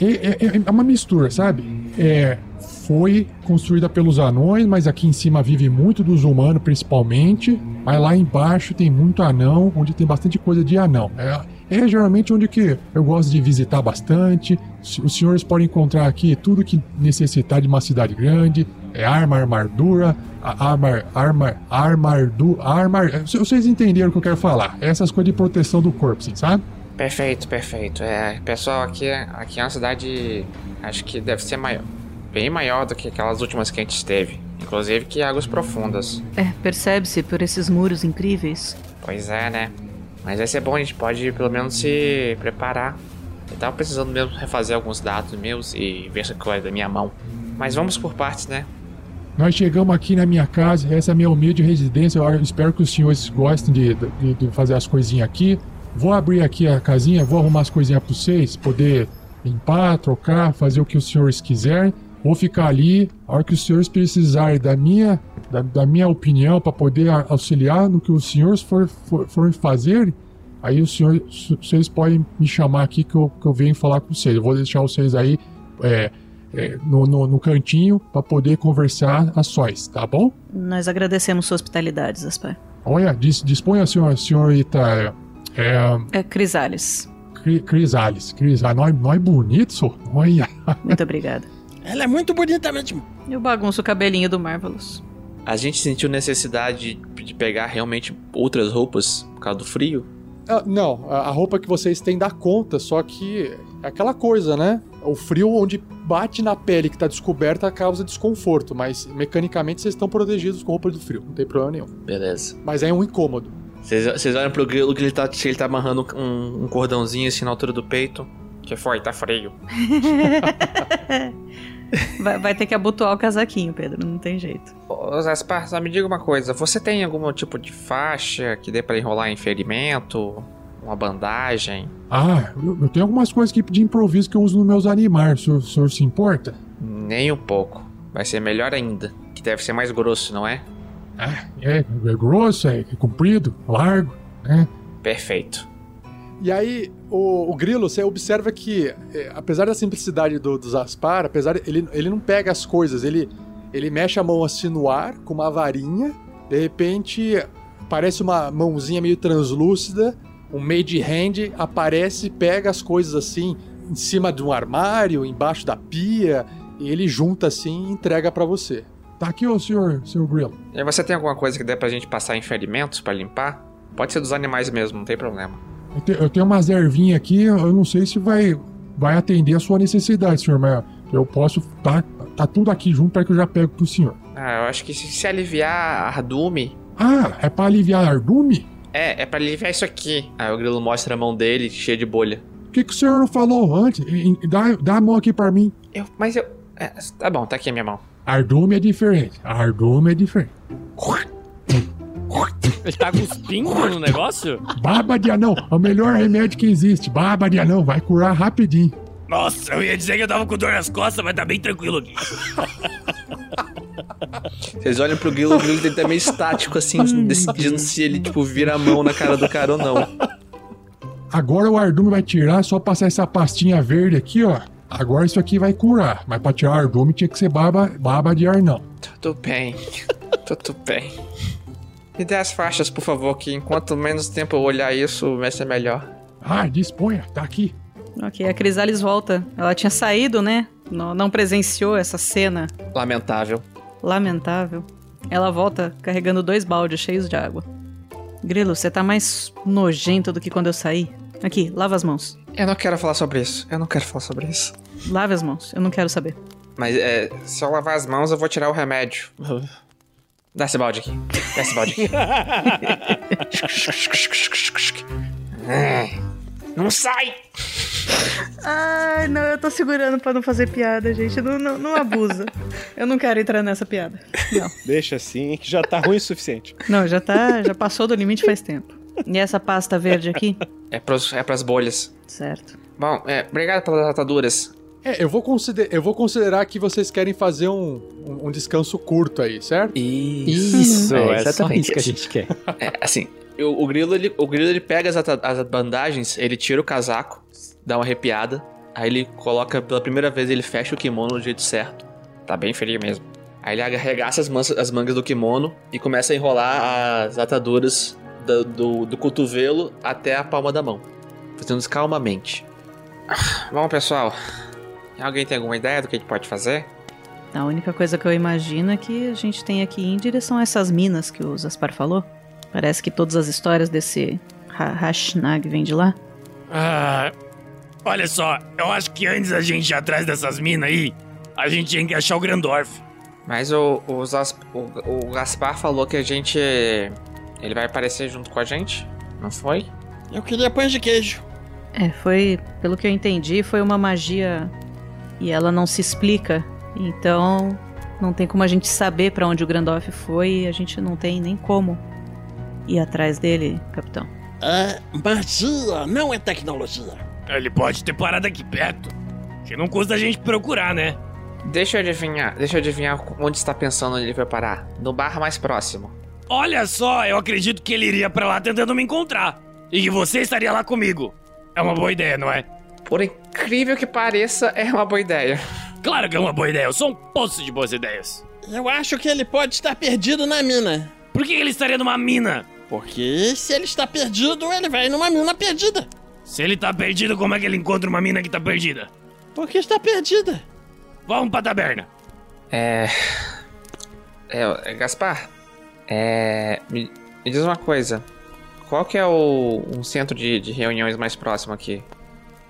É, é- é uma mistura, sabe? É, foi construída pelos anões, mas aqui em cima vive muito dos humanos, principalmente. Mas lá embaixo tem muito anão, onde tem bastante coisa de anão. É, é geralmente onde que eu gosto de visitar bastante. Os senhores podem encontrar aqui tudo que necessitar de uma cidade grande. É arma, armadura, arma, arma, armardu, arma. é, Vocês entenderam o que eu quero falar? Essas coisas de proteção do corpo, assim, sabe? Perfeito, perfeito. É, pessoal, aqui, é- aqui é uma cidade. Acho que deve ser maior. Bem maior do que aquelas últimas que a gente esteve. Inclusive que águas profundas. É, percebe-se por esses muros incríveis. Pois é, né? Mas vai ser bom, a gente pode pelo menos se preparar. Eu tava precisando mesmo refazer alguns dados meus e ver essa coisa da minha mão. Mas vamos por partes, né? Nós chegamos aqui na minha casa, essa é a minha humilde residência. Eu espero que os senhores gostem de, de- de fazer as coisinhas aqui. Vou abrir aqui a casinha, vou arrumar as coisinhas para vocês, poder limpar, trocar, fazer o que os senhores quiserem. Vou ficar ali. A hora que os senhores precisarem da minha, da, da minha opinião, para poder auxiliar no que os senhores for, for, forem fazer, aí os senhores, vocês podem me chamar aqui que eu, que eu venho falar com vocês. Eu vou deixar vocês aí é, é, no, no, no cantinho para poder conversar a sós, tá bom? Nós agradecemos sua hospitalidade, Zaspar. Olha, dis, disponha, senhor, senhorita. É, É Crisales. Cri- Crisales. Crisales. Nós, nós bonitos, só. Olha. Muito obrigada. Ela é muito bonita mesmo. Eu bagunço o cabelinho do Marvelous. A gente sentiu necessidade de, pegar realmente outras roupas por causa do frio? Ah, não, a a roupa que vocês têm dá conta, só que é aquela coisa, né? O frio onde bate na pele que tá descoberta causa desconforto, mas mecanicamente vocês estão protegidos com roupa do frio, não tem problema nenhum. Beleza. Mas é um incômodo. Vocês olham pro grilo que ele tá, ele tá amarrando um, um cordãozinho assim na altura do peito. Que foi? Tá frio. Vai, vai ter que abotoar o casaquinho, Pedro, não tem jeito. Ô, Zaspar, só me diga uma coisa. Você tem algum tipo de faixa que dê pra enrolar em ferimento? Uma bandagem? Ah, eu, eu tenho algumas coisas que, de improviso que eu uso nos meus animais. O senhor, o senhor se importa? Nem um pouco. Vai ser melhor ainda. Que deve ser mais grosso, não é? Ah, é, é grosso, é, é comprido, largo, né? Perfeito. E aí, o, o grilo, você observa que, é, apesar da simplicidade do, do Zaspar, apesar ele, ele não pega as coisas, ele, ele mexe a mão assim no ar, com uma varinha, de repente parece uma mãozinha meio translúcida, um made hand aparece, pega as coisas assim, em cima de um armário, embaixo da pia, e ele junta assim e entrega pra você. Tá aqui, ô senhor, senhor Grilo. E você tem alguma coisa que dê pra gente passar em ferimentos pra limpar? Pode ser dos animais mesmo, não tem problema. Eu, te- eu tenho umas ervinhas aqui, eu não sei se vai, vai atender a sua necessidade, senhor, mas eu posso. Tá, tá tudo aqui junto para que eu já pego pro senhor. Ah, eu acho que se, se aliviar ardume. Ah, é pra aliviar ardume? É, é pra aliviar isso aqui. Aí o grilo mostra a mão dele, cheia de bolha. Por que, que o senhor não falou antes? E- e Dá, dá a mão aqui pra mim. Eu, mas eu. é, tá bom, tá aqui a minha mão. Ardume é diferente. Ardume é diferente. Ele tá cuspindo no negócio? Baba de anão, é o melhor remédio que existe. Baba de anão, vai curar rapidinho. Nossa, eu ia dizer que eu tava com dor nas costas, mas tá bem tranquilo aqui. Vocês olham pro grilo, o grilo ele tá meio estático assim, decidindo se ele, tipo, vira a mão na cara do cara ou não. Agora o ardume vai tirar, é só passar essa pastinha verde aqui, ó. Agora isso aqui vai curar. Mas pra tirar o ardume tinha que ser baba, baba de ar, não. Tudo bem. Tudo bem. Me dê as faixas, por favor, que enquanto menos tempo eu olhar isso, vai ser melhor. Ah, disponha, tá aqui. Ok, a Crisales volta. Ela tinha saído, né? Não, não presenciou essa cena Lamentável. lamentável. Ela volta carregando dois baldes cheios de água. Grilo, você tá mais nojento do que quando eu saí. Aqui, lava as mãos. Eu não quero falar sobre isso. Eu não quero falar sobre isso. Lave as mãos, eu não quero saber. Mas é, se eu lavar as mãos, eu vou tirar o remédio. Dá esse balde aqui. Dá esse balde aqui. não sai! Ai, não, eu tô segurando pra não fazer piada, gente. Não, não, não abusa. Eu não quero entrar nessa piada. Não. Deixa assim, que já tá ruim o suficiente. Não, já tá. Já passou do limite faz tempo. E essa pasta verde aqui? É, pros, é pras bolhas. Certo. Bom, é, obrigado pelas ataduras. É, eu vou, consider eu vou considerar que vocês querem fazer um, um, um descanso curto aí, certo? Isso, é é exatamente isso que a gente quer. É, assim, o, o grilo, ele, o grilo, ele pega as, as bandagens, ele tira o casaco, dá uma arrepiada, aí ele coloca, pela primeira vez, ele fecha o kimono do jeito certo. Tá bem frio mesmo. Aí ele arregaça as, mans- as mangas do kimono e começa a enrolar as ataduras do, do, do cotovelo até a palma da mão. Fazendo isso calmamente. Bom, pessoal, alguém tem alguma ideia do que a gente pode fazer? A única coisa que eu imagino é que a gente tem aqui em direção a essas minas que o Zaspar falou. Parece que todas as histórias desse Ha- Hashnag vêm de lá. Ah, olha só, eu acho que antes da gente ir atrás dessas minas aí, a gente tinha que achar o Grandorf. Mas o, o, Zas- o- o Gaspar falou que a gente. Ele vai aparecer junto com a gente? Não foi? Eu queria pães de queijo. É, foi, pelo que eu entendi, foi uma magia e ela não se explica. Então, não tem como a gente saber pra onde o Grandorf foi e a gente não tem nem como ir atrás dele, capitão. É magia, não é tecnologia. Ele pode ter parado aqui perto. Que não custa a gente procurar, né? Deixa eu adivinhar, deixa eu adivinhar onde está pensando ele vai parar. No bar mais próximo. Olha só, eu acredito que ele iria pra lá tentando me encontrar. E que você estaria lá comigo. É uma boa ideia, não é? Por incrível que pareça, é uma boa ideia. Claro que é uma boa ideia, eu sou um poço de boas ideias. Eu acho que ele pode estar perdido na mina. Por que ele estaria numa mina? Porque se ele está perdido, ele vai numa mina perdida. Se ele tá perdido, como é que ele encontra uma mina que tá perdida? Porque está perdida. Vamos pra taberna. É. É, é, Gaspar, é. Me, me diz uma coisa. Qual que é o um centro de, de reuniões mais próximo aqui?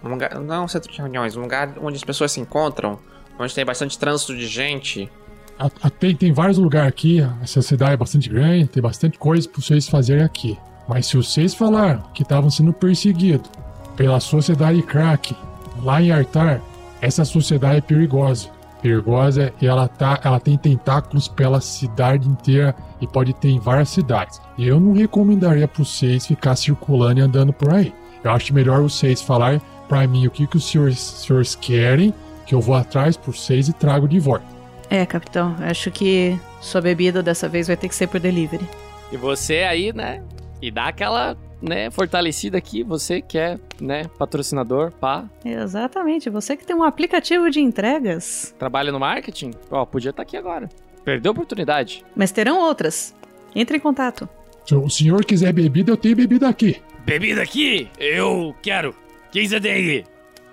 Um lugar, não um centro de reuniões, um lugar onde as pessoas se encontram, onde tem bastante trânsito de gente. A- a- Tem, tem vários lugares aqui, essa cidade é bastante grande, tem bastante coisa pra vocês fazerem aqui. Mas se vocês falaram que estavam sendo perseguidos pela sociedade crack lá em Artar, essa sociedade é perigosa. Perigosa e ela, tá, ela tem tentáculos pela cidade inteira e pode ter em várias cidades. Eu não recomendaria pra vocês ficar circulando e andando por aí. Eu acho melhor vocês falarem pra mim o que, que os senhores, senhores querem, que eu vou atrás por vocês e trago de volta. É, capitão, acho que sua bebida dessa vez vai ter que ser por delivery. E você aí, né? E dá aquela, né, fortalecida aqui, você que é, né, patrocinador, pá, Exatamente, você que tem um aplicativo de entregas. trabalha no marketing, ó, podia estar aqui agora. Perdeu a oportunidade. Mas terão outras. Entre em contato. Se o senhor quiser bebida, eu tenho bebida aqui. Bebida aqui? Eu quero. O que você tem aí?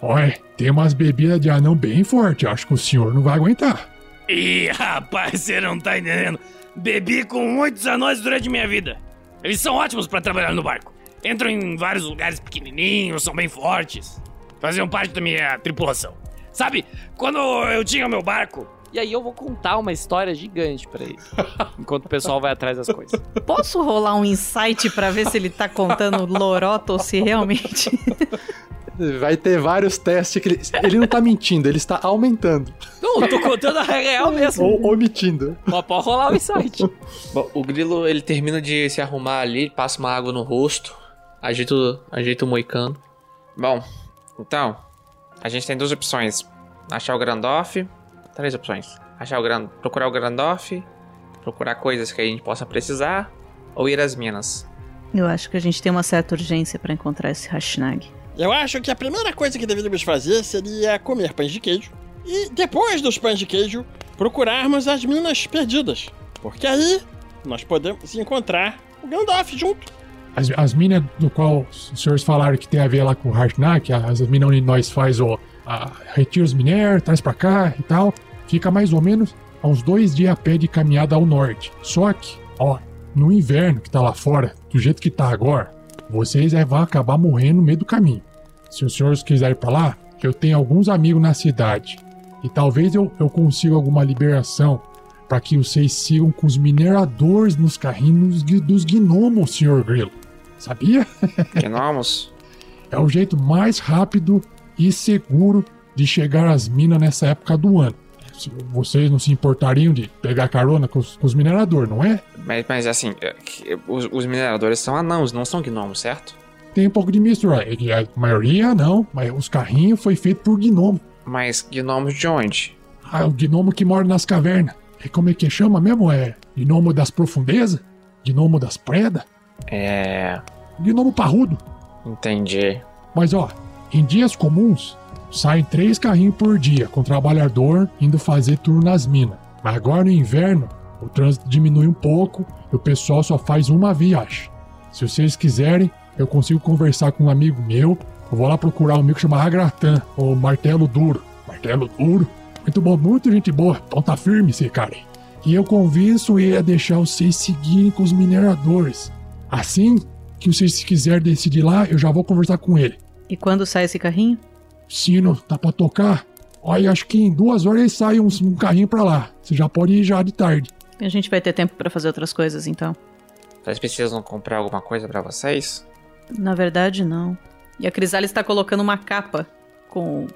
Olha, tem umas bebidas de anão bem forte. Acho que o senhor não vai aguentar. Ih, rapaz, você não tá entendendo. Bebi com muitos anões durante minha vida. Eles são ótimos pra trabalhar no barco. Entram em vários lugares pequenininhos, são bem fortes. Faziam parte da minha tripulação. Sabe, quando eu tinha o meu barco, E aí eu vou contar uma história gigante pra ele. enquanto o pessoal vai atrás das coisas. Posso rolar um insight pra ver se ele tá contando lorota ou se realmente. Vai ter vários testes que ele, ele não tá mentindo, ele está aumentando. Não, eu tô contando a real mesmo. Ou omitindo. Ó, pode rolar o insight. Bom, o grilo ele termina de se arrumar ali, passa uma água no rosto, ajeita, o- ajeita o moicano. Bom, então, a gente tem duas opções: achar o Grandoff. Três opções: achar o Grand, procurar o Grandoff, procurar coisas que a gente possa precisar, ou ir às minas. Eu acho que a gente tem uma certa urgência pra encontrar esse Hashnag. Eu acho que a primeira coisa que deveríamos fazer seria comer pães de queijo. E depois dos pães de queijo, procurarmos as minas perdidas. Porque aí nós podemos encontrar o Gandalf junto. As, as minas do qual os senhores falaram que tem a ver lá com o Hartnack, as minas onde nós faz o. A, retira os minérios, traz pra cá e tal. Fica mais ou menos a uns dois dias a pé de caminhada ao norte. Só que, ó, no inverno que tá lá fora, do jeito que tá agora, vocês é, vão acabar morrendo no meio do caminho. Se os senhores quiserem ir pra lá, eu tenho alguns amigos na cidade. E talvez eu, eu consiga alguma liberação para que vocês sigam com os mineradores nos carrinhos dos gnomos, senhor Grilo. Sabia? Gnomos? É o jeito mais rápido e seguro de chegar às minas nessa época do ano. Se Vocês não se importariam de pegar carona com os, com os mineradores, não é? Mas, mas assim, é que os, os mineradores são anãos, não são gnomos, certo? Tem um pouco de mistura. A maioria não, mas os carrinhos foi feito por gnomo. Mas gnomos de onde? Ah, o gnomo que mora nas cavernas. E como é que chama mesmo? É gnomo das profundezas? Gnomo das predas? É. Gnomo parrudo. Entendi. Mas ó, em dias comuns, saem três carrinhos por dia, com trabalhador indo fazer turno nas minas. Mas agora no inverno, o trânsito diminui um pouco e o pessoal só faz uma viagem. Se vocês quiserem, eu consigo conversar com um amigo meu. Eu vou lá procurar um amigo que chama Agratan, ou Martelo Duro. Martelo Duro? Muito bom, muito gente boa. Então tá firme esse cara. E eu convenço ele a deixar vocês seguirem com os mineradores. Assim que vocês se quiserem decidir lá, eu já vou conversar com ele. E quando sai esse carrinho? Sino, tá pra tocar? Olha, acho que em duas horas ele sai um, um carrinho pra lá. Você já pode ir já de tarde. A gente vai ter tempo pra fazer outras coisas então. Vocês precisam comprar alguma coisa pra vocês? Na verdade, não. E a Crisalis está colocando uma capa com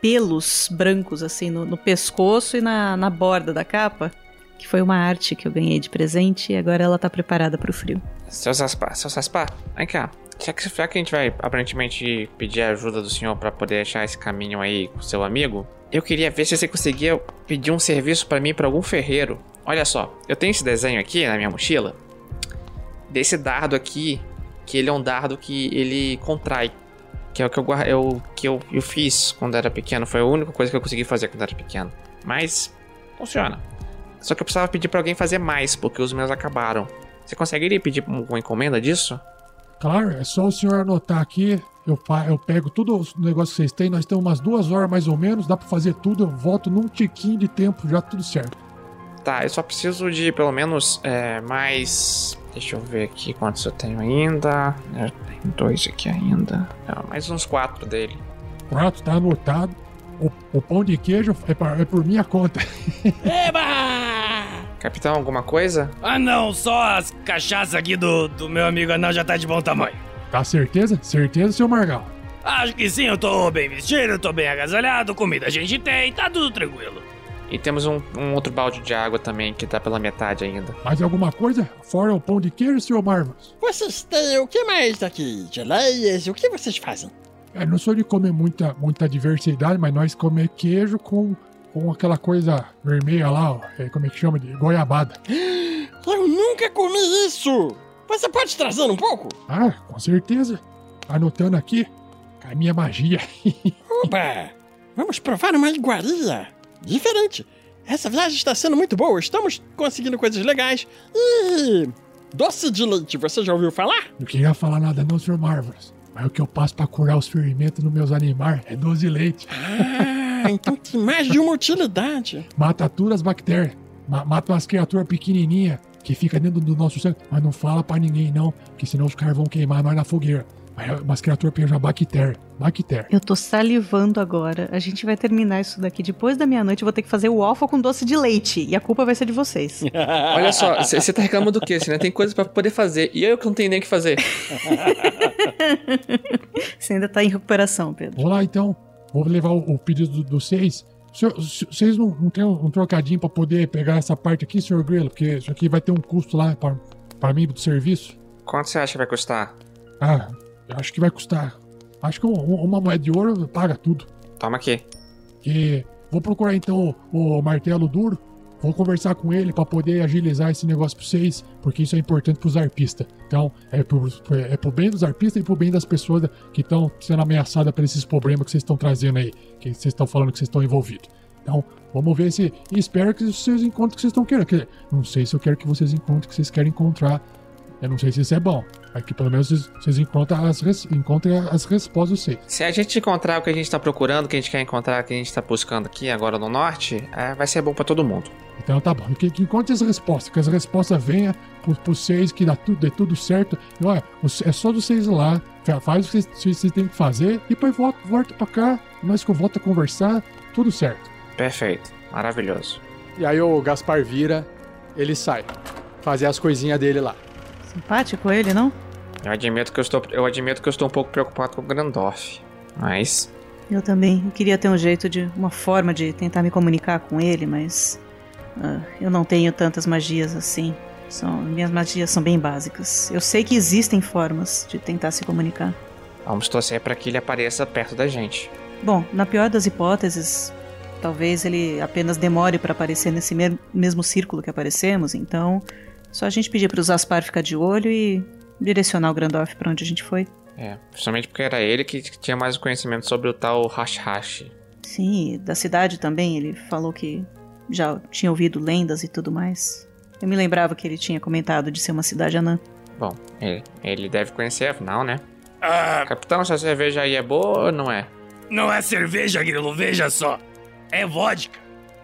pelos brancos assim no, no pescoço e na, na borda da capa, que foi uma arte que eu ganhei de presente e agora ela tá preparada pro frio. Seu Saspar, seu Saspar, vem cá. Já que, já que a gente vai aparentemente pedir a ajuda do senhor pra poder achar esse caminho aí com seu amigo, eu queria ver se você conseguia pedir um serviço pra mim pra algum ferreiro. Olha só, eu tenho esse desenho aqui na minha mochila desse dardo aqui, que ele é um dardo que ele contrai. Que é o que eu, eu, que eu, eu fiz quando era pequeno. Foi a única coisa que eu consegui fazer quando era pequeno. Mas funciona. Só que eu precisava pedir pra alguém fazer mais, porque os meus acabaram. Você conseguiria pedir uma encomenda disso? Claro, é só o senhor anotar aqui. Eu, eu pego tudo os negócios que vocês têm. Nós temos umas duas horas mais ou menos. Dá pra fazer tudo. Eu volto num tiquinho de tempo, já tudo certo. Tá, eu só preciso de pelo menos é, mais. Deixa eu ver aqui quantos eu tenho ainda. Eu tenho dois aqui ainda. Não, mais uns quatro dele. Prato tá anotado. O, o pão de queijo é, pra- é por minha conta. Capitão, alguma coisa? Ah, não, só as cachaças aqui do, do meu amigo anão já tá de bom tamanho. Tá certeza? Certeza, seu Margal? Acho que sim, eu tô bem vestido, tô bem agasalhado, comida a gente tem, tá tudo tranquilo. E temos um, um outro balde de água também que tá pela metade ainda. Mais alguma coisa? Fora o pão de queijo, senhor Marvels? Vocês têm o que mais daqui? Geleias? O que vocês fazem? É, não sou de comer muita, muita diversidade, mas nós comer queijo com, com aquela coisa vermelha lá, ó, é, como é que chama? De goiabada. Eu nunca comi isso! Você pode trazer um pouco? Ah, com certeza. Anotando aqui, a minha magia. Opa! Vamos provar uma iguaria diferente. Essa viagem está sendo muito boa, estamos conseguindo coisas legais. E. Doce de leite, você já ouviu falar? Não queria falar nada não, senhor Marvels. Mas o que eu passo pra curar os ferimentos nos meus animais é doce de leite. Ah, então tem mais de uma utilidade. Mata todas as bactérias. Ma- mata umas criaturas pequenininhas que fica dentro do nosso sangue. Mas não fala pra ninguém não, porque senão os caras vão queimar nós na fogueira. Mas é umas criaturas pegam bactéria. Bactéria. Eu tô salivando agora. A gente vai terminar isso daqui depois da meia-noite. Eu vou ter que fazer o waffle com doce de leite. E a culpa vai ser de vocês. Olha só, você tá reclamando do quê? Você não tem coisa pra poder fazer. E eu que não tenho nem o que fazer. Você ainda tá em recuperação, Pedro. Vou lá então. Vou levar o, o pedido do- dos seis. Vocês não, não tem um, um trocadinho pra poder pegar essa parte aqui, senhor Grelo? Porque isso aqui vai ter um custo lá pra mim do serviço. Quanto você acha que vai custar? Ah, eu acho que vai custar. Acho que um- um- uma moeda de ouro paga tudo. Toma aqui. E vou procurar então o martelo duro. Vou conversar com ele pra poder agilizar esse negócio pra vocês, porque isso é importante pros arpistas. Então, é pro, é pro bem dos arpistas e pro bem das pessoas que estão sendo ameaçadas por esses problemas que vocês estão trazendo aí, que vocês estão falando que vocês estão envolvidos. Então, vamos ver se. E espero que vocês encontrem o que vocês estão querendo. Que, não sei se eu quero que vocês encontrem o que vocês querem encontrar. Eu não sei se isso é bom. Mas que pelo menos vocês, vocês encontrem, as, res- encontrem as respostas de vocês. Se a gente encontrar o que a gente tá procurando, o que a gente quer encontrar, o que a gente tá buscando aqui agora no norte, é, vai ser bom pra todo mundo. Então tá bom. Que, que encontre as respostas, que as respostas venham pro, pro seis, que dá tudo, dê tudo certo. E olha, é só vocês lá, fa- faz o que vocês, vocês têm que fazer, e depois volta, volta pra cá, nós que volta a conversar, tudo certo. Perfeito. Maravilhoso. E aí o Gaspar vira, ele sai. Fazer as coisinhas dele lá. Simpático ele, não? Eu admito que eu estou, eu admito que eu estou um pouco preocupado com o Grandorf. Mas Eu também. Eu queria ter um jeito de. uma forma de tentar me comunicar com ele, mas. ah, eu não tenho tantas magias assim. São, minhas magias são bem básicas. Eu sei que existem formas de tentar se comunicar. vamos torcer para que ele apareça perto da gente. Bom, na pior das hipóteses, talvez ele apenas demore para aparecer nesse mesmo círculo que aparecemos, então só a gente pedir para os Aspar ficar de olho e direcionar o Grandorf para onde a gente foi. É, justamente porque era ele que tinha mais conhecimento sobre o tal Hash Hash. Sim, e da cidade também, ele falou que já tinha ouvido lendas e tudo mais. Eu me lembrava que ele tinha comentado de ser uma cidade anã. Bom, ele, ele deve conhecer, afinal, né? Ah, Capitão, essa cerveja aí é boa ou não é? não é cerveja, Grilo, veja só. É vodka.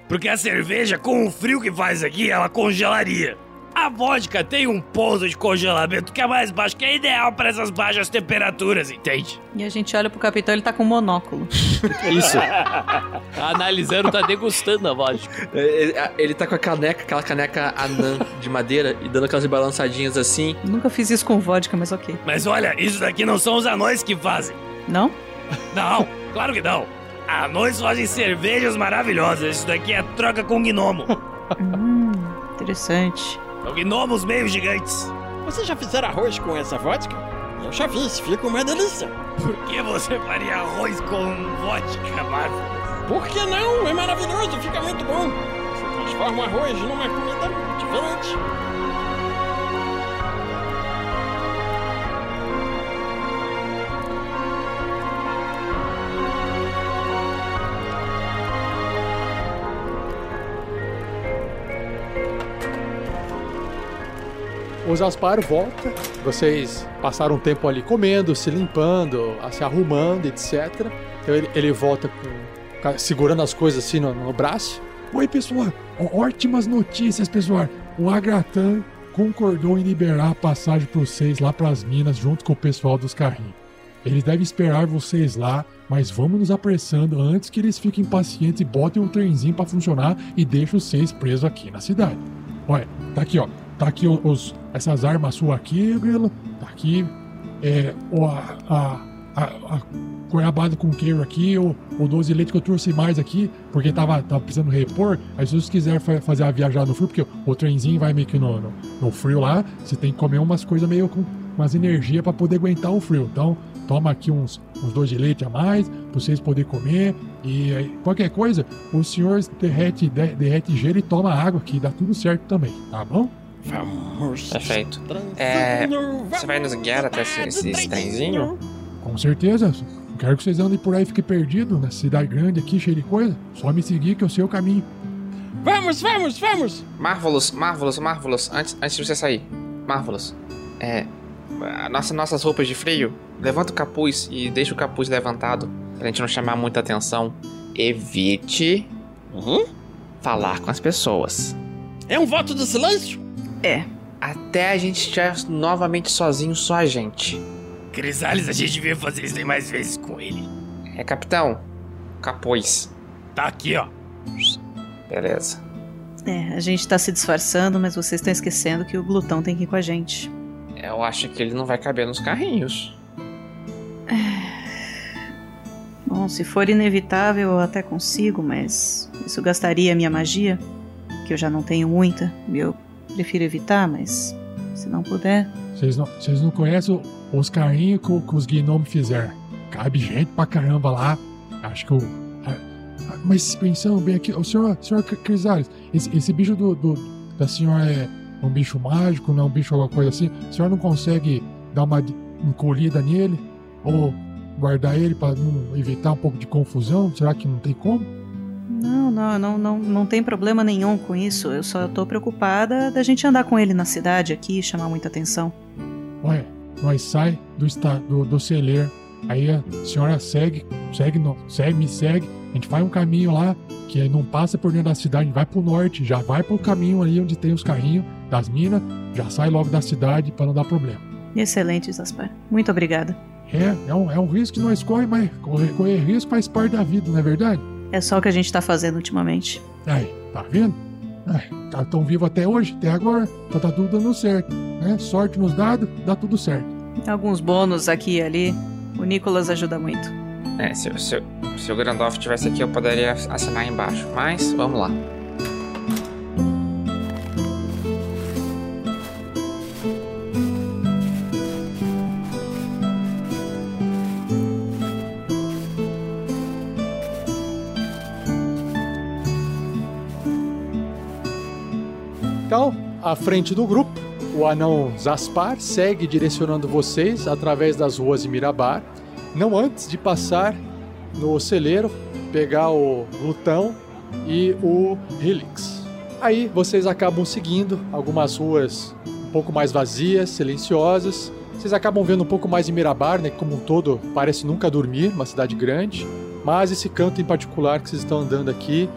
Porque a cerveja, com o frio que faz aqui, ela congelaria. A vodka tem um ponto de congelamento que é mais baixo, que é ideal para essas baixas temperaturas, entende? E a gente olha pro capitão, ele tá com um monóculo. Isso. Analisando, tá degustando a vodka. Ele, ele tá com a caneca, aquela caneca anã de madeira e dando aquelas balançadinhas assim. Nunca fiz isso com vodka, mas ok. Mas olha, isso daqui não são os anões que fazem. Não? Não, claro que não. Anões fazem cervejas maravilhosas. Isso daqui é troca com gnomo. Hum, interessante. São gnomos meio gigantes. Vocês já fizeram arroz com essa vodka? Eu já fiz, fica uma delícia. Por que você faria arroz com vodka, Marvel? Por que não? É maravilhoso, fica muito bom. Você transforma o arroz numa comida diferente. O Zaspar volta, vocês passaram um tempo ali comendo, se limpando, se arrumando, etc. Então ele, ele volta com, segurando as coisas assim no, no braço. Oi, pessoal. Ótimas notícias, pessoal. O Agratan concordou em liberar a passagem para vocês lá para as minas junto com o pessoal dos carrinhos. Eles devem esperar vocês lá, mas vamos nos apressando antes que eles fiquem impacientes e botem um trenzinho para funcionar e deixem vocês presos aqui na cidade. Olha, tá aqui, ó. Tá aqui os, essas armas suas aqui, Grilo. Tá aqui. É, a, a, a, com queijo aqui, o, o doce de leite que eu trouxe mais aqui, porque tava, tava precisando repor. Aí se vocês quiserem fa- fazer a viajada no frio, porque o trenzinho vai meio que no, no, no frio lá, você tem que comer umas coisas meio com umas energias para poder aguentar o frio. Então, toma aqui uns, uns dois de leite a mais, pra vocês poderem comer. E aí, qualquer coisa, o senhor derrete, de- derrete gelo e toma água, que dá tudo certo também, tá bom? Vamos. Perfeito. É, você vai nos guiar até esse, esse, esse trenzinho? Com certeza. Não quero que vocês andem por aí e fiquem perdidos nessa cidade grande aqui, cheia de coisa. Só me seguir que eu sei o caminho. Vamos, vamos, vamos. Marvelous, Marvelous, Marvelous, antes, antes de você sair. Marvelous, é. Nossa, nossas roupas de frio, levanta o capuz e deixa o capuz levantado pra gente não chamar muita atenção. Evite falar com as pessoas. É um voto de silêncio? É. Até a gente estiver novamente sozinho, só a gente. Crisales, a gente devia fazer isso aí mais vezes com ele. É, capitão. Capuz. Tá aqui, ó. Beleza. É, a gente tá se disfarçando, mas vocês estão esquecendo que o glutão tem que ir com a gente. Eu acho que ele não vai caber nos carrinhos. Bom, se for inevitável, eu até consigo, mas isso gastaria a minha magia, que eu já não tenho muita. e Eu prefiro evitar, mas se não puder. Vocês não, vocês não conhecem o- os carrinhos que, o- que os gnomos fizeram. Cabe gente pra caramba lá. Acho que o. mas pensando bem aqui, o senhor, senhor Crisales, esse, esse bicho do, do- da senhora é um bicho mágico, não é um bicho alguma coisa assim? A senhora não consegue dar uma encolhida nele? Ou guardar ele não evitar um pouco de confusão? Será que não tem como? Não, não, não, não, não tem problema nenhum com isso. Eu só tô preocupada da gente andar com ele na cidade aqui e chamar muita atenção. Olha, nós sai do, esta, do, do celeiro, aí a senhora segue, segue, no, segue, me segue, a gente faz um caminho lá, que não passa por dentro da cidade, a gente vai pro norte, já vai pro caminho ali onde tem os carrinhos das minas, já sai logo da cidade pra não dar problema. Excelente, Zaspar. Muito obrigada. É, é um, é um risco que nós corre, mas correr, correr risco faz parte da vida, não é verdade? É só o que a gente tá fazendo ultimamente. Aí, tá vendo? Ai, tá tão vivo até hoje, até agora, então tá tudo dando certo, né? Sorte nos dados, dá tudo certo. Alguns bônus aqui e ali. O Nicolas ajuda muito. É, se, se, se o Grandolph tivesse aqui, eu poderia assinar embaixo. Mas, vamos lá. Frente do grupo, o anão Zaspar segue direcionando vocês através das ruas de Mirabar, não antes de passar no celeiro, pegar o glutão e o Helix. Aí vocês acabam seguindo algumas ruas um pouco mais vazias, silenciosas. Vocês acabam vendo um pouco mais de Mirabar, né? que Como um todo, parece nunca dormir, uma cidade grande. Mas esse canto em particular que vocês estão andando aqui,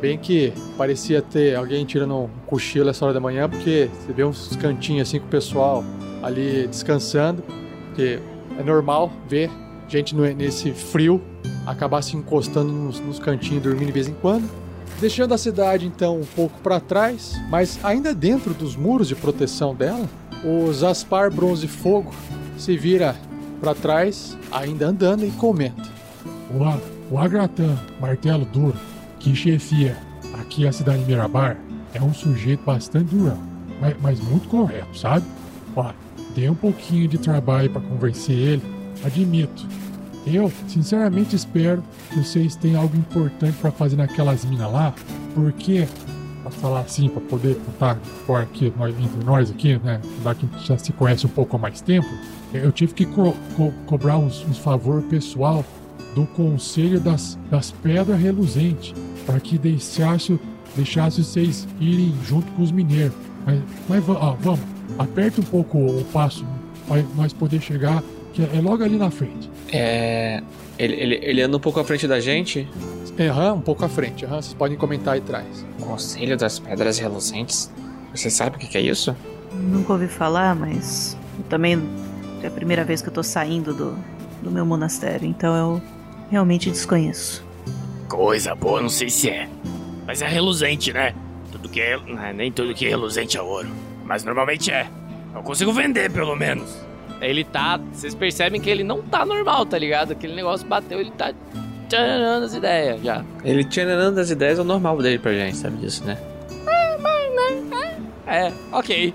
bem que parecia ter alguém tirando um cochilo essa hora da manhã, porque você vê uns cantinhos assim com o pessoal ali descansando, porque é normal ver gente nesse frio acabar se encostando nos, nos cantinhos dormindo de vez em quando. Deixando a cidade então um pouco para trás, mas ainda dentro dos muros de proteção dela, o Zaspar Bronze Fogo se vira para trás, ainda andando e comenta. O, o Agratan, martelo duro, que chefia aqui a cidade de Mirabar, é um sujeito bastante durão, mas, mas muito correto, sabe? Ó, Dei um pouquinho de trabalho para convencer ele, admito. Eu, sinceramente, espero que vocês tenham algo importante para fazer naquelas minas lá, porque, pra falar assim, para poder contar fora aqui, nós, entre nós aqui, né, gente já se conhece um pouco há mais tempo, eu tive que co- co- cobrar uns, uns favor pessoal do Conselho das, das Pedras Reluzentes, para que deixasse, deixasse vocês irem junto com os mineiros. Mas, mas ó, vamos, aperta um pouco o passo para nós poder chegar, que é logo ali na frente. É. Ele, ele, ele anda um pouco à frente da gente. Aham, um pouco à frente. Aham, vocês podem comentar aí atrás. Conselho das Pedras Reluzentes? Você sabe o que que é isso? Nunca ouvi falar, mas eu também é a primeira vez que eu tô saindo do, do meu monastério, então eu realmente desconheço. Coisa boa, não sei se é. Mas é reluzente, né? Tudo que é. né, Nem tudo que é reluzente é ouro. Mas normalmente é. Eu consigo vender, pelo menos. Ele tá. Vocês percebem que ele não tá normal, tá ligado? Aquele negócio bateu, ele tá. tchanando as ideias já. Ele tirando as ideias é o normal dele pra gente, sabe disso, né? É, ok.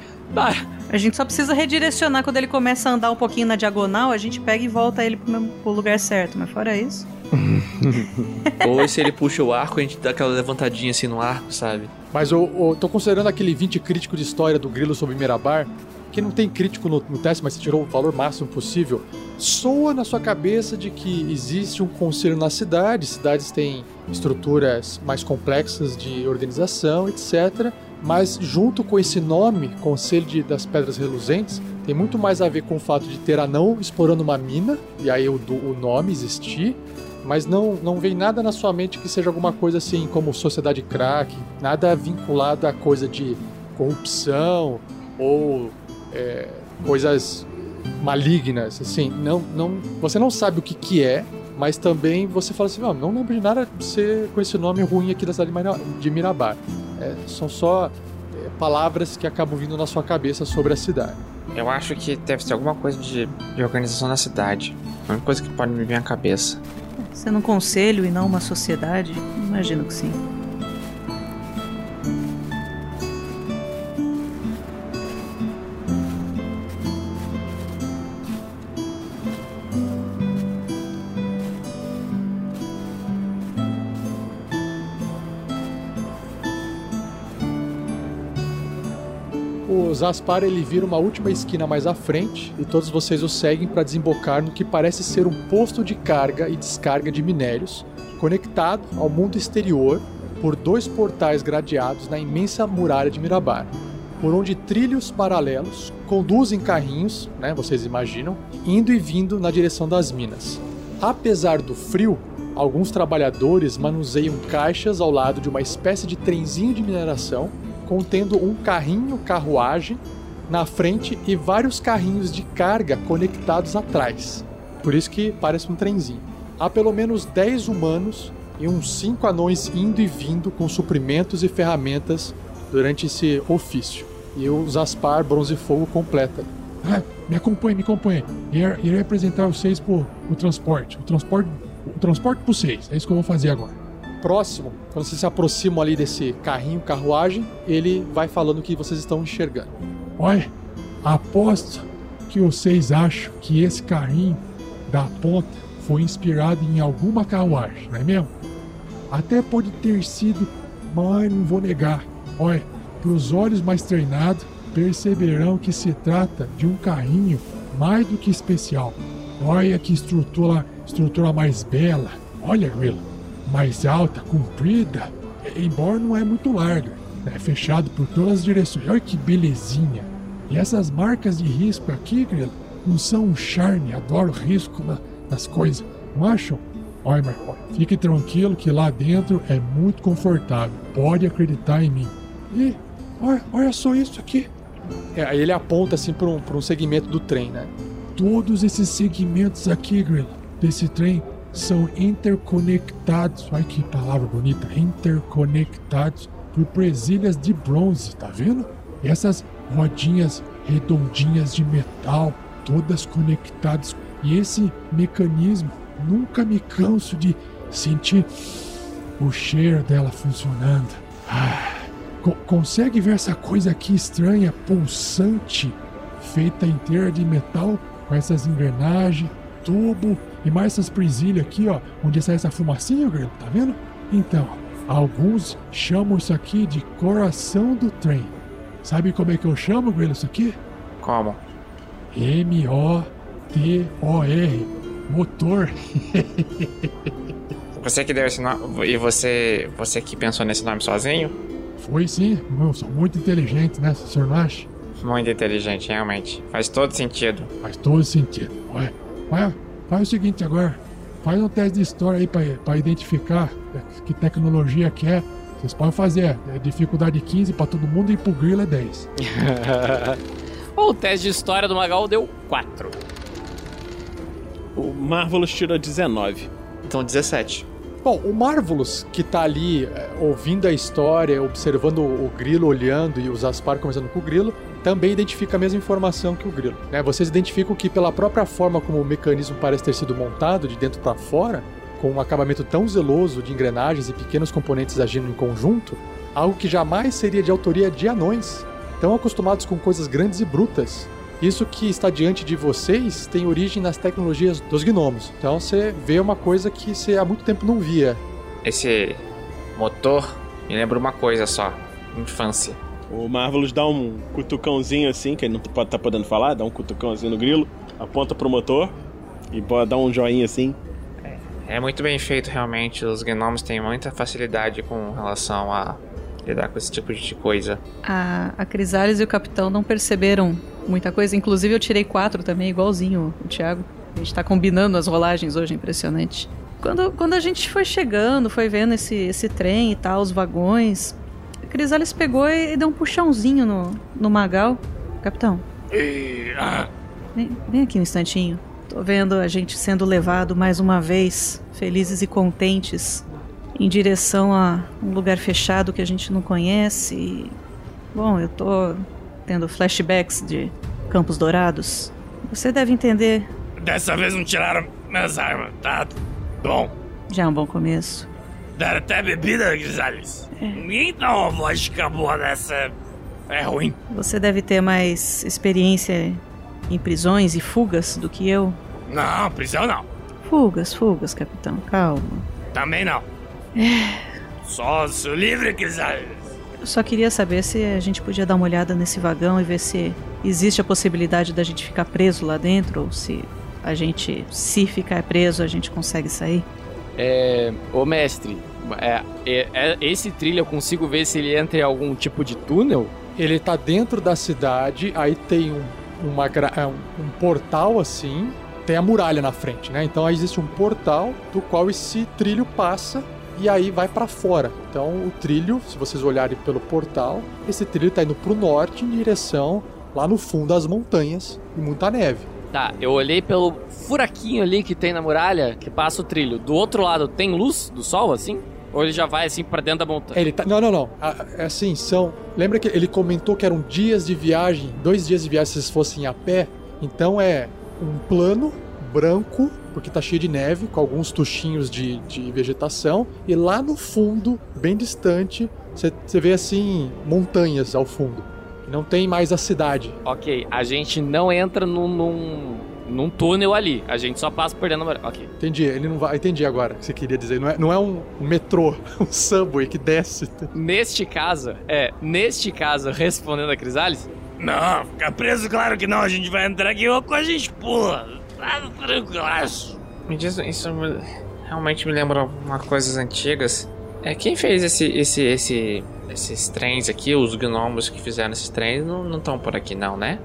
A gente só precisa redirecionar quando ele começa a andar um pouquinho na diagonal, a gente pega e volta ele pro, mesmo- pro lugar certo, mas fora isso. Ou se ele puxa o arco, a gente dá aquela levantadinha assim no arco, sabe? Mas eu, eu tô considerando aquele 20 crítico de história do Grilo sobre Mirabar, que não tem crítico no, no teste, mas você tirou o valor máximo possível. Soa na sua cabeça de que existe um conselho na cidade, cidades têm estruturas mais complexas de organização, etc. Mas junto com esse nome, Conselho de- das Pedras Reluzentes, tem muito mais a ver com o fato de ter anão explorando uma mina, e aí o, o nome existir, mas não, não vem nada na sua mente que seja alguma coisa assim como sociedade crack, nada vinculado a coisa de corrupção ou é, coisas malignas, assim, não, não, você não sabe o que que é, mas também você fala assim, não, não lembro de nada de ser com esse nome ruim aqui da cidade de Mirabar. É, são só é, palavras que acabam vindo na sua cabeça sobre a cidade. Eu acho que deve ser alguma coisa de, de organização na cidade. A única coisa que pode me vir à cabeça. Sendo um conselho e não uma sociedade, imagino que sim. Zaspar ele vira uma última esquina mais à frente e todos vocês o seguem para desembocar no que parece ser um posto de carga e descarga de minérios, conectado ao mundo exterior por dois portais gradeados na imensa muralha de Mirabar, por onde trilhos paralelos conduzem carrinhos, né, vocês imaginam, indo e vindo na direção das minas. Apesar do frio, alguns trabalhadores manuseiam caixas ao lado de uma espécie de trenzinho de mineração contendo um carrinho carruagem na frente e vários carrinhos de carga conectados atrás. Por isso que parece um trenzinho. Há pelo menos 10 humanos e uns 5 anões indo e vindo com suprimentos e ferramentas durante esse ofício. E o Zaspar Bronze Fogo completa. Ah, me acompanhe, me acompanhe. Irei, apresentar vocês pro, pro transporte. O transporte. O transporte pra vocês. É isso que eu vou fazer agora. Próximo, quando vocês se aproximam ali desse carrinho carruagem, ele vai falando o que vocês estão enxergando. Olha, aposto que vocês acham que esse carrinho da ponta foi inspirado em alguma carruagem, não é mesmo? Até pode ter sido, mas não vou negar. Olha, pros olhos mais treinados, perceberão que se trata de um carrinho mais do que especial. Olha que estrutura, estrutura mais bela. Olha, Grilo, mais alta, comprida, embora não é muito larga. É fechado por todas as direções. Olha que belezinha. E essas marcas de risco aqui, Grilo, não são um charme. Adoro risco na- nas coisas. Não acham? Olha, olha, fique tranquilo que lá dentro é muito confortável. Pode acreditar em mim. E olha, olha só isso aqui. É, aí ele aponta assim para um, pra um segmento do trem, né? Todos esses segmentos aqui, Grilo, desse trem são interconectados. Olha que palavra bonita, interconectados por presilhas de bronze, tá vendo? Essas rodinhas redondinhas de metal, todas conectadas. E esse mecanismo, nunca me canso de sentir o cheiro dela funcionando. Ah, co- consegue ver essa coisa aqui estranha, pulsante, feita inteira de metal, com essas engrenagens, tubo e mais essas presilhas aqui, ó, onde sai essa fumacinha, Grilo, tá vendo? Então, alguns chamam isso aqui de coração do trem. Sabe como é que eu chamo, Grilo, isso aqui? Como? M-O-T-O-R. Motor. Você que deu esse nome. E você. Você que pensou nesse nome sozinho? Foi sim, eu sou muito inteligente, né? Senhor acha? Muito inteligente, realmente. Faz todo sentido. Faz todo sentido. Ué, ué, faz o seguinte agora. Faz um teste de história aí pra, pra identificar que tecnologia que é. Vocês podem fazer. É dificuldade 15 pra todo mundo e pro grilo é 10. o teste de história do Magal deu 4. O Marvelous tirou 19. Então 17. Bom, o Marvelous, que tá ali é, ouvindo a história, observando o, o grilo olhando e os Aspar conversando com o grilo, também identifica a mesma informação que o grilo. Né? Vocês identificam que, pela própria forma como o mecanismo parece ter sido montado, de dentro para fora, com um acabamento tão zeloso de engrenagens e pequenos componentes agindo em conjunto, algo que jamais seria de autoria de anões, tão acostumados com coisas grandes e brutas, isso que está diante de vocês tem origem nas tecnologias dos gnomos. Então você vê uma coisa que você há muito tempo não via. Esse motor me lembra uma coisa só: infância. O Marvelous dá um cutucãozinho assim, que ele não pode tá podendo falar, dá um cutucãozinho no grilo, aponta pro motor e dá um joinha assim. É, é muito bem feito realmente. Os gnomos têm muita facilidade com relação a lidar com esse tipo de coisa. A, a Crisales e o capitão não perceberam muita coisa. Inclusive eu tirei quatro também, igualzinho o Thiago. A gente tá combinando as rolagens hoje, impressionante. Quando, quando a gente foi chegando, foi vendo esse, esse trem e tal, os vagões, Crisales pegou e, e deu um puxãozinho no, no Magal. Capitão. E, ah. vem, vem aqui um instantinho. Tô vendo a gente sendo levado mais uma vez, felizes e contentes, em direção a um lugar fechado que a gente não conhece. E, bom, eu tô tendo flashbacks de Campos Dourados. Você deve entender. Dessa vez não tiraram minhas armas, tá? Bom. Já é um bom começo. Deram até bebida, Grisales. É. Ninguém dá uma vodka boa dessa. É ruim. Você deve ter mais experiência em prisões e fugas do que eu. Não, prisão não. Fugas, fugas, capitão. Calma. Também não. É. Só sou livre, Crisales. Eu só queria saber se a gente podia dar uma olhada nesse vagão e ver se existe a possibilidade da gente ficar preso lá dentro ou se a gente, se ficar preso, a gente consegue sair. É, ô mestre, é, é, é, esse trilho eu consigo ver se ele entra em algum tipo de túnel? Ele tá dentro da cidade, aí tem um, uma, é, um, portal assim, tem a muralha na frente, né? Então aí existe um portal do qual esse trilho passa e aí vai para fora. Então o trilho, se vocês olharem pelo portal, esse trilho está indo para o norte em direção lá no fundo das montanhas e muita neve. Tá, eu olhei pelo furaquinho ali que tem na muralha, que passa o trilho. Do outro lado tem luz do sol assim? Ou ele já vai assim para dentro da montanha? Ele tá... Não, não, não. É assim, são. Lembra que ele comentou que eram dias de viagem, dois dias de viagem se vocês fossem a pé? Então é um plano branco porque tá cheio de neve, com alguns tuchinhos de, de vegetação, e lá no fundo, bem distante, você vê assim montanhas ao fundo. Não tem mais a cidade. Ok, a gente não entra num, num, num túnel ali, a gente só passa por dentro da Ok. Entendi, ele não vai. Entendi agora o que você queria dizer. Não é, não é um, um metrô, um subway que desce. Neste caso, é, neste caso, respondendo a Crisales. Não, fica preso, claro que não. A gente vai entrar aqui ou a gente pula. Nada tranquilaço. Me diz, isso realmente me lembra umas coisas antigas. É, quem fez esse, esse, esse, esses trens aqui, os gnomos que fizeram esses trens, não estão por aqui não, né?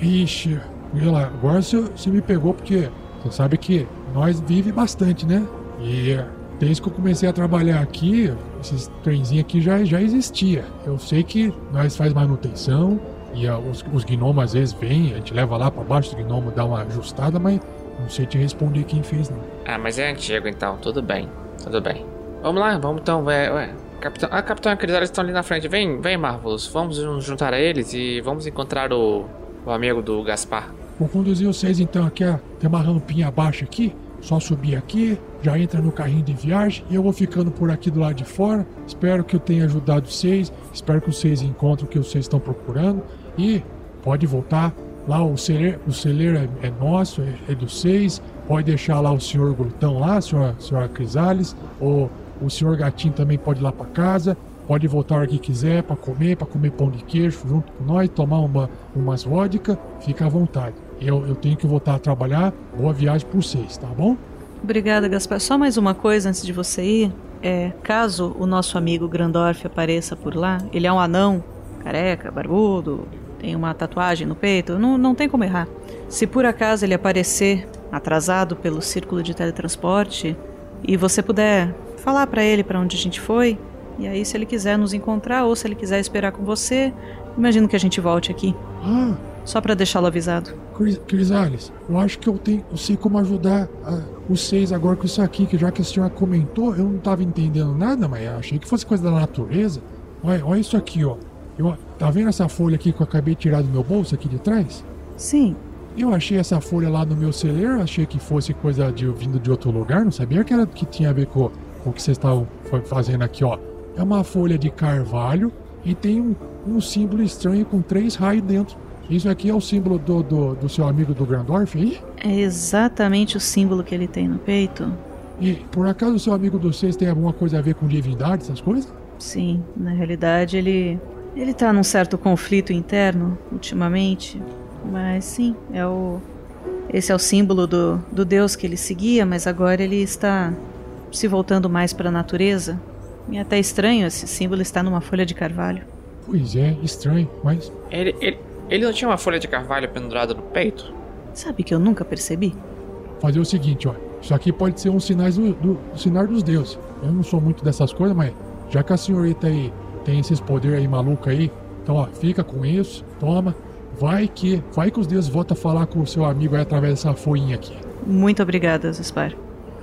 Ixi, lá, agora você, me pegou porque você sabe que nós vive bastante, né? E desde que eu comecei a trabalhar aqui, esses trenzinhos aqui já, já existia. Eu sei que nós faz manutenção, e uh, os, os gnomos às vezes vêm, a gente leva lá para baixo do gnomo, dá uma ajustada, mas não sei te responder quem fez, não. Ah, mas é antigo então, tudo bem, tudo bem. Vamos lá, vamos então, ué, ué. Capitão, ah, Capitão e aqueles estão ali na frente. Vem, vem, Marvelous. Vamos nos juntar a eles e vamos encontrar o, o amigo do Gaspar. Vou conduzir vocês então aqui, ó. Tem uma rampinha abaixo aqui. Só subir aqui, já entra no carrinho de viagem e eu vou ficando por aqui do lado de fora. Espero que eu tenha ajudado vocês. Espero que vocês encontrem o que vocês estão procurando. E pode voltar lá o celeiro, o celeiro é, é nosso, é, é do seis. Pode deixar lá o senhor Glutão lá, senhora, senhora Crisales, ou o senhor Gatinho também pode ir lá para casa. Pode voltar hora que quiser para comer, para comer pão de queijo junto com nós, tomar uma, umas vodka, fica à vontade. Eu, eu tenho que voltar a trabalhar. Boa viagem para vocês, tá bom? Obrigada, Gaspar. Só mais uma coisa antes de você ir. É, caso o nosso amigo Grandorf apareça por lá, ele é um anão, careca, barbudo, tem uma tatuagem no peito, não, não tem como errar. Se por acaso ele aparecer atrasado pelo círculo de teletransporte e você puder falar para ele para onde a gente foi, e aí se ele quiser nos encontrar ou se ele quiser esperar com você, imagino que a gente volte aqui. Ah, Só para deixá-lo avisado. Cris- Crisales, eu acho que eu tenho, eu sei como ajudar ah, os seis agora com isso aqui, que já que a senhora comentou, eu não tava entendendo nada, mas achei que fosse coisa da natureza. Olha, olha isso aqui, ó. Eu, tá vendo essa folha aqui que eu acabei de tirar do meu bolso aqui de trás? Sim. Eu achei essa folha lá no meu celeiro, achei que fosse coisa de vindo de outro lugar, não sabia que era que tinha a ver com o que vocês fa- fazendo aqui, ó. É uma folha de carvalho e tem um, um símbolo estranho com três raios dentro. Isso aqui é o símbolo do, do, do seu amigo do Grandorf aí? É exatamente o símbolo que ele tem no peito. E por acaso o seu amigo do vocês tem alguma coisa a ver com divindade, essas coisas? Sim, na realidade ele ele tá num certo conflito interno ultimamente, mas sim, é o esse é o símbolo do, do deus que ele seguia, mas agora ele está se voltando mais para a natureza. E é até estranho esse símbolo estar numa folha de carvalho. Pois é, estranho, mas Ele, ele, ele não tinha uma folha de carvalho pendurada no peito? Sabe que eu nunca percebi? fazer o seguinte, ó. Isso aqui pode ser um sinais do, do, do sinal dos deuses. Eu não sou muito dessas coisas, mas já que a senhorita aí tem esses poderes aí malucos aí, então ó, fica com isso, toma. Vai que, vai que os deuses voltam a falar com o seu amigo aí através dessa folhinha aqui. Muito obrigada, Zaspar.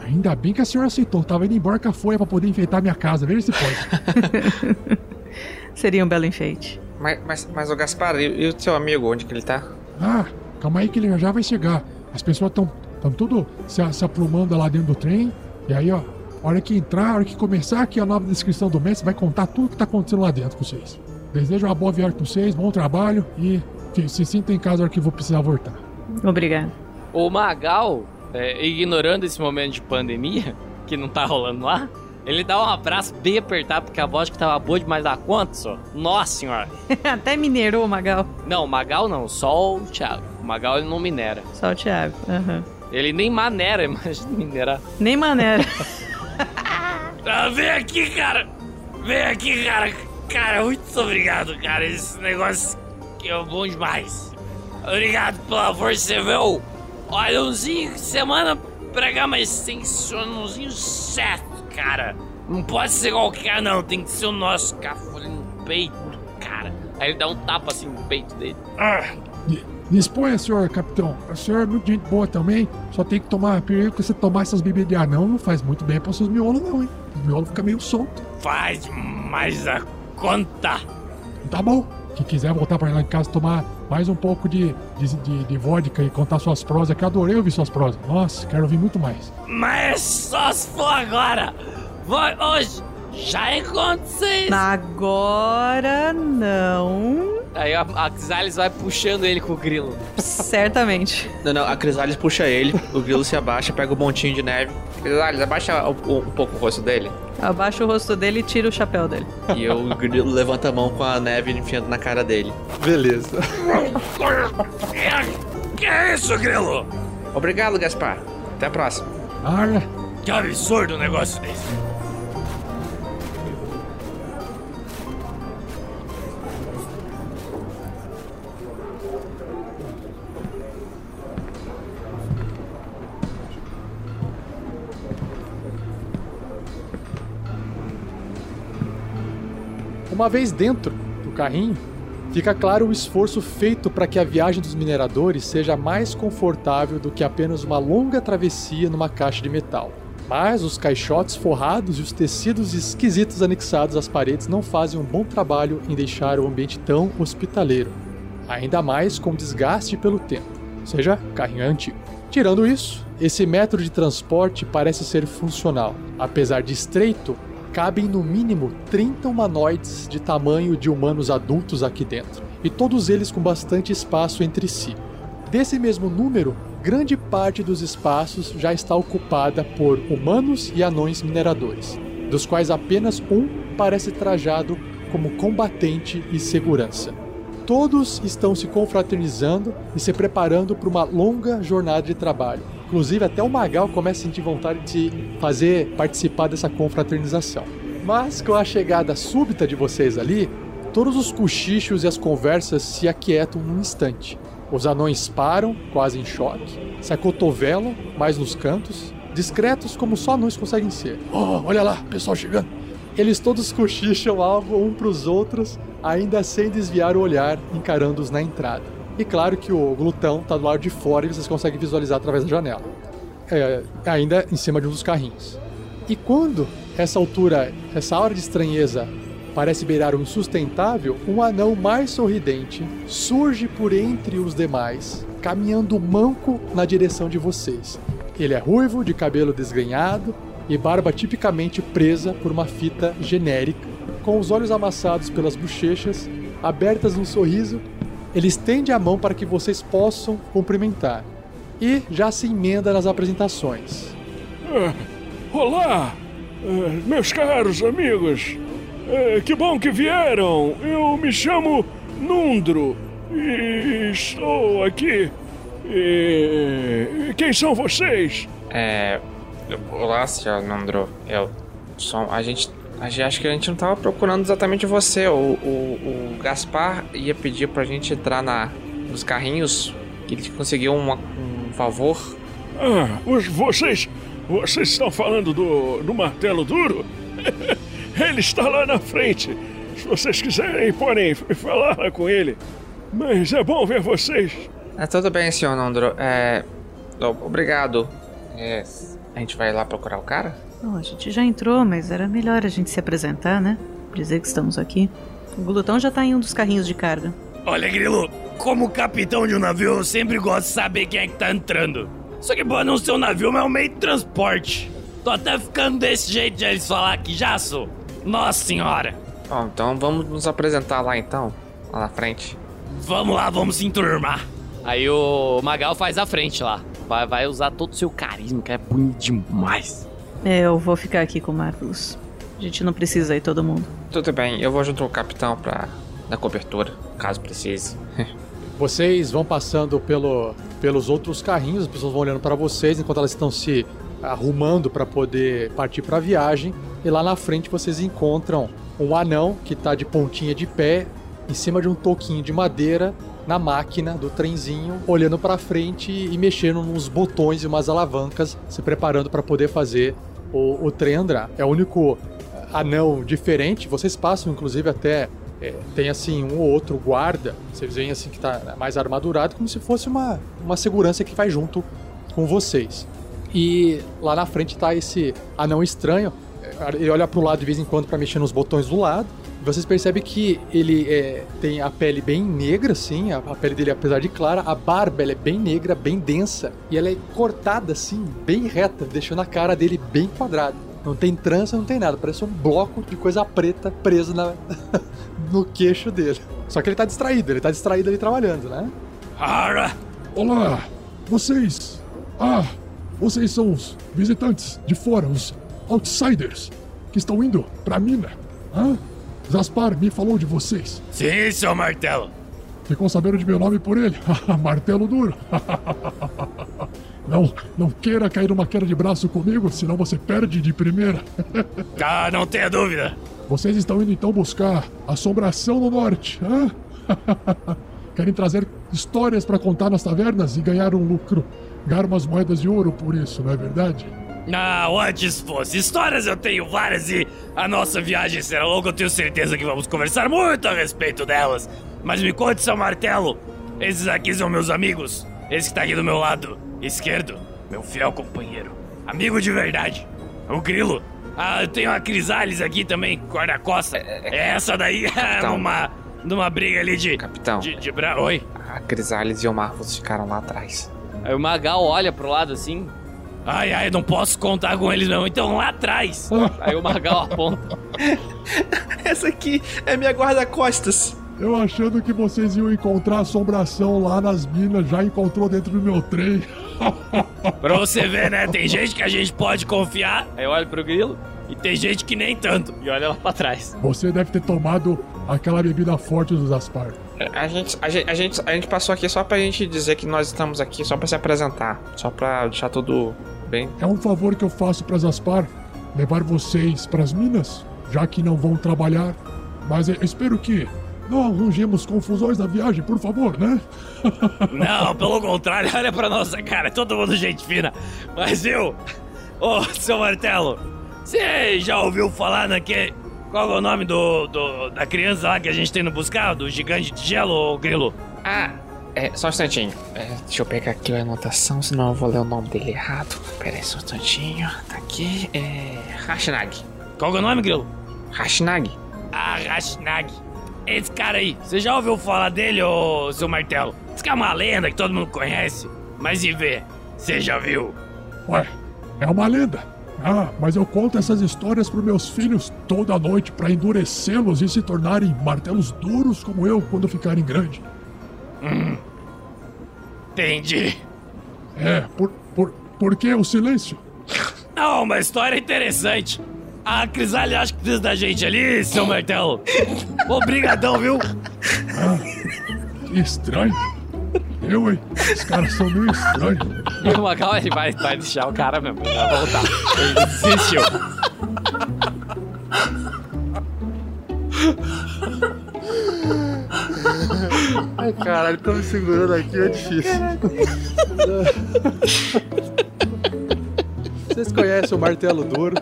Ainda bem que a senhora aceitou. Tava indo embora com a folha pra poder enfeitar minha casa. Veja se pode. Seria um belo enfeite. Mas, mas, mas o Gaspar, e, e o seu amigo, onde que ele tá? Ah, calma aí que ele já vai chegar. As pessoas estão tão tudo se, se aprumando lá dentro do trem. E aí, ó, a hora que entrar, a hora que começar aqui a nova descrição do mestre, vai contar tudo que tá acontecendo lá dentro com vocês. Desejo uma boa viagem pra vocês, bom trabalho e se, se sinta em casa a hora que vou precisar voltar. Obrigado. O Magal, é, ignorando esse momento de pandemia, que não tá rolando lá, ele dá um abraço bem apertado, porque a voz que tava boa demais da conta, só. Nossa senhora. Até minerou o Magal. Não, o Magal não, só o Thiago. O Magal ele não minera. Só o Thiago. aham. Ele nem manera, imagina minerar. Nem maneira. Ah, vem aqui, cara! Vem aqui, cara! Cara, muito obrigado, cara. Esse negócio que é bom demais. Obrigado pela força, você viu? Olha, umzinho, semana pregar, mas tem que ser um umzinho certo, cara. Não pode ser qualquer, não. Tem que ser o nosso cafolho no peito, cara. Aí ele dá um tapa assim no peito dele. Ah, Di- Disponha, senhor capitão. A senhora é muito gente boa também. Só tem que tomar perigo que você tomar essas bebidas de anão não faz muito bem para seus miolos, não, hein? Os miolos ficam meio solto. faz mais a conta. Tá bom. Quem quiser voltar pra lá em casa tomar mais um pouco de, de, de, de vodka e contar suas prosas, que eu adorei ouvir suas prosas. Nossa, quero ouvir muito mais. Mas só se for agora. Vai hoje. Já encontro vocês. Agora não. Aí a, a Xalis vai puxando ele com o grilo. Certamente. Não, não, a Crisales puxa ele, o grilo se abaixa, pega o montinho de neve. Crisales, abaixa um, um pouco o rosto dele. Abaixa o rosto dele e tira o chapéu dele. E o grilo levanta a mão com a neve enfiando na cara dele. Beleza. Que é isso, Grilo? Obrigado, Gaspar. Até a próxima. Olha, Que absurdo um negócio desse. Uma vez dentro do carrinho, fica claro o esforço feito para que a viagem dos mineradores seja mais confortável do que apenas uma longa travessia numa caixa de metal. Mas os caixotes forrados e os tecidos esquisitos anexados às paredes não fazem um bom trabalho em deixar o ambiente tão hospitaleiro. Ainda mais com desgaste pelo tempo, ou seja, carrinho é antigo. Tirando isso, esse método de transporte parece ser funcional. Apesar de estreito, cabem no mínimo 30 humanoides de tamanho de humanos adultos aqui dentro, e todos eles com bastante espaço entre si. Desse mesmo número, grande parte dos espaços já está ocupada por humanos e anões mineradores, dos quais apenas um parece trajado como combatente e segurança. Todos estão se confraternizando e se preparando para uma longa jornada de trabalho. Inclusive, até o Magal começa a sentir vontade de fazer participar dessa confraternização. Mas com a chegada súbita de vocês ali, todos os cochichos e as conversas se aquietam num instante. Os anões param, quase em choque, se acotovelam mais nos cantos, discretos como só anões conseguem ser. Oh, olha lá, pessoal chegando. Eles todos cochicham algo um para os outros, ainda sem desviar o olhar, encarando-os na entrada. E claro que o glutão está do lado de fora e vocês conseguem visualizar através da janela. É, ainda em cima de um dos carrinhos. E quando essa altura, essa hora de estranheza parece beirar o insustentável, um anão mais sorridente surge por entre os demais, caminhando manco na direção de vocês. Ele é ruivo, de cabelo desgrenhado e barba tipicamente presa por uma fita genérica. Com os olhos amassados pelas bochechas, abertas num sorriso, ele estende a mão para que vocês possam cumprimentar. E já se emenda nas apresentações. Ah, olá, ah, meus caros amigos. Ah, que bom que vieram. Eu me chamo Nundro e estou aqui. E quem são vocês? É. Olá, senhor Nundro. Eu. Sou, a gente. A gente acho que a gente não tava procurando exatamente você. O, o, o Gaspar ia pedir pra gente entrar na, nos carrinhos. Que ele conseguiu uma, um favor. Ah, os, vocês. Vocês estão falando do, do martelo duro? ele está lá na frente. Se vocês quiserem, podem falar com ele. Mas é bom ver vocês. É, tudo bem, senhor Nundro. É. Obrigado. É, a gente vai lá procurar o cara? Bom, a gente já entrou, mas era melhor a gente se apresentar, né? Dizer que estamos aqui. O glutão já tá em um dos carrinhos de carga. Olha, Grilo, como capitão de um navio, eu sempre gosto de saber quem é que tá entrando. Só que pode não ser um navio, mas é um meio de transporte. Tô até ficando desse jeito de eles falar aqui já, sou. Nossa senhora. Bom, então vamos nos apresentar lá então, lá na frente. Vamos lá, vamos se enturmar. Aí o Magal faz a frente lá. Vai, vai usar todo o seu carisma, que é bonito demais. É, eu vou ficar aqui com o Marvelous. A gente não precisa ir todo mundo. Tudo bem, eu vou junto com o capitão pra dar cobertura, caso precise. Vocês vão passando pelo, pelos outros carrinhos, as pessoas vão olhando para vocês enquanto elas estão se arrumando para poder partir para a viagem. E lá na frente vocês encontram um anão que tá de pontinha de pé em cima de um toquinho de madeira na máquina do trenzinho, olhando para frente e mexendo nos botões e umas alavancas, se preparando para poder fazer o, o trem andar. É o único anão diferente. Vocês passam, inclusive, até é, tem assim um ou outro guarda. Vocês veem assim que tá mais armadurado, como se fosse uma, uma segurança que vai junto com vocês. E lá na frente tá esse anão estranho. Ele olha pro lado de vez em quando para mexer nos botões do lado. Vocês percebem que ele é, tem a pele bem negra, assim, a, a, pele dele, apesar de clara, a barba é bem negra, bem densa, e ela é cortada, assim, bem reta, deixando a cara dele bem quadrada. Não tem trança, não tem nada, parece um bloco de coisa preta preso na, no queixo dele. Só que ele tá distraído, ele tá distraído ali trabalhando, né? Ara! Olá! Vocês! Ah! Vocês são os visitantes de fora, os outsiders que estão indo pra mina. Hã? Zaspar me falou de vocês. Sim, seu martelo. Ficou sabendo de meu nome por ele? Martelo duro. não, não queira cair numa queda de braço comigo, senão você perde de primeira. ah, não tenha dúvida. Vocês estão indo então buscar assombração no norte, hã? Querem trazer histórias para contar nas tavernas e ganhar um lucro. Ganhar umas moedas de ouro por isso, não é verdade? Não, antes fosse. Histórias eu tenho várias e a nossa viagem será longa. Eu tenho certeza que vamos conversar muito a respeito delas. Mas me conte, seu martelo. Esses aqui são meus amigos. Esse que tá aqui do meu lado esquerdo, meu fiel companheiro. Amigo de verdade. O Grilo. Ah, eu tenho a Crisales aqui também, guarda-costa. É essa daí, numa, numa briga ali de. Capitão. De, de bra... Oi. A Crisales e o Marvels ficaram lá atrás. Aí o Magal olha pro lado assim, Ai, ai, não posso contar com eles não. Então lá atrás. Aí o Magal aponta. Essa aqui é minha guarda-costas. Eu achando que vocês iam encontrar assombração lá nas minas, já encontrou dentro do meu trem. Pra você ver, né? Tem gente que a gente pode confiar. Aí eu olho pro grilo. E tem gente que nem tanto. E olha lá pra trás. Você deve ter tomado aquela bebida forte dos Aspar. A gente, a, gente, a, gente, a gente passou aqui só pra gente dizer que nós estamos aqui, só pra se apresentar. Só pra deixar tudo bem. É um favor que eu faço para Aspar levar vocês pras minas, já que não vão trabalhar. Mas eu espero que não arranjemos confusões na viagem, por favor, né? Não, pelo contrário, olha pra nossa cara, é todo mundo gente fina. Mas eu, ô, seu Martelo, você já ouviu falar naquele. Qual é o nome do, do- da criança lá que a gente tem no buscar? Do gigante de gelo, grilo? Ah, é, só um instantinho. É, deixa eu pegar aqui a anotação, senão eu vou ler o nome dele errado. Pera aí só um instantinho. Tá aqui. É. Hashnag. Qual é o nome, grilo? Hashnag. Ah, Rashnag. Esse cara aí, você já ouviu falar dele, ô seu Martelo? Diz que é uma lenda que todo mundo conhece. Mas e vê, você já viu? Ué, é uma lenda. Ah, mas eu conto essas histórias pros meus filhos toda noite pra endurecê-los e se tornarem martelos duros como eu quando ficarem grandes. Hum. Entendi. É, por, por, por que o silêncio? Não, uma história interessante. A Crisália acha que precisa da gente ali, seu Martelo. Obrigadão, viu? Que estranho. Eu, hein? Os caras são meio estranhos. E o Magal ele vai, vai deixar o cara mesmo. Ele vai voltar. Ele desistiu. Ai, caralho, tô me segurando aqui, é difícil. Vocês conhecem o martelo duro?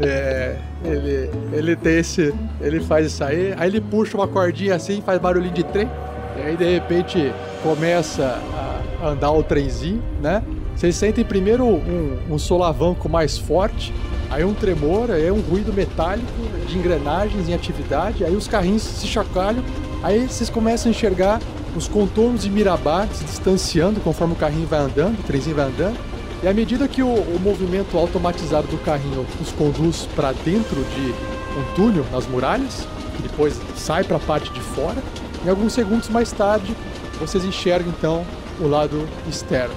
É, ele, ele tem esse. Ele faz isso aí, aí ele puxa uma cordinha assim, faz barulhinho de trem, e aí de repente começa a andar o trenzinho, né? Vocês sentem primeiro um, um solavanco mais forte, aí um tremor, aí um ruído metálico de engrenagens em atividade, aí os carrinhos se chacalham, aí vocês começam a enxergar os contornos de Mirabá se distanciando conforme o carrinho vai andando, o trenzinho vai andando. E à medida que o, o movimento automatizado do carrinho os conduz para dentro de um túnel nas muralhas, que depois sai para a parte de fora, em alguns segundos mais tarde vocês enxergam então o lado externo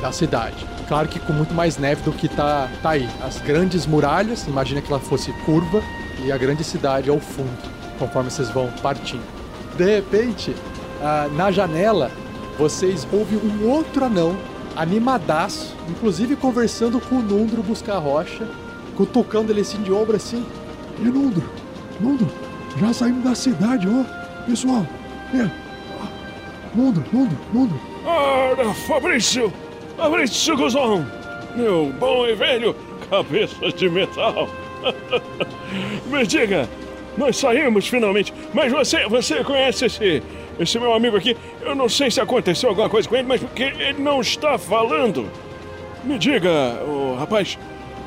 da cidade. Claro que com muito mais neve do que tá, tá aí. As grandes muralhas, imagina que ela fosse curva, e a grande cidade ao fundo, conforme vocês vão partindo. De repente, ah, na janela, vocês ouvem um outro anão, animadaço, inclusive conversando com o Nundro buscar rocha, cutucando ele assim de ombro assim. E Nundro? Nundro, já saímos da cidade, ó. Pessoal, é. Nundro, Nundro, Nundro. Ora, Fabrício! Fabrício Guzon! Meu bom e velho cabeça de metal! Me diga, nós saímos finalmente, mas você, você conhece esse, esse meu amigo aqui? Eu não sei se aconteceu alguma coisa com ele, mas porque ele não está falando. Me diga, ô rapaz,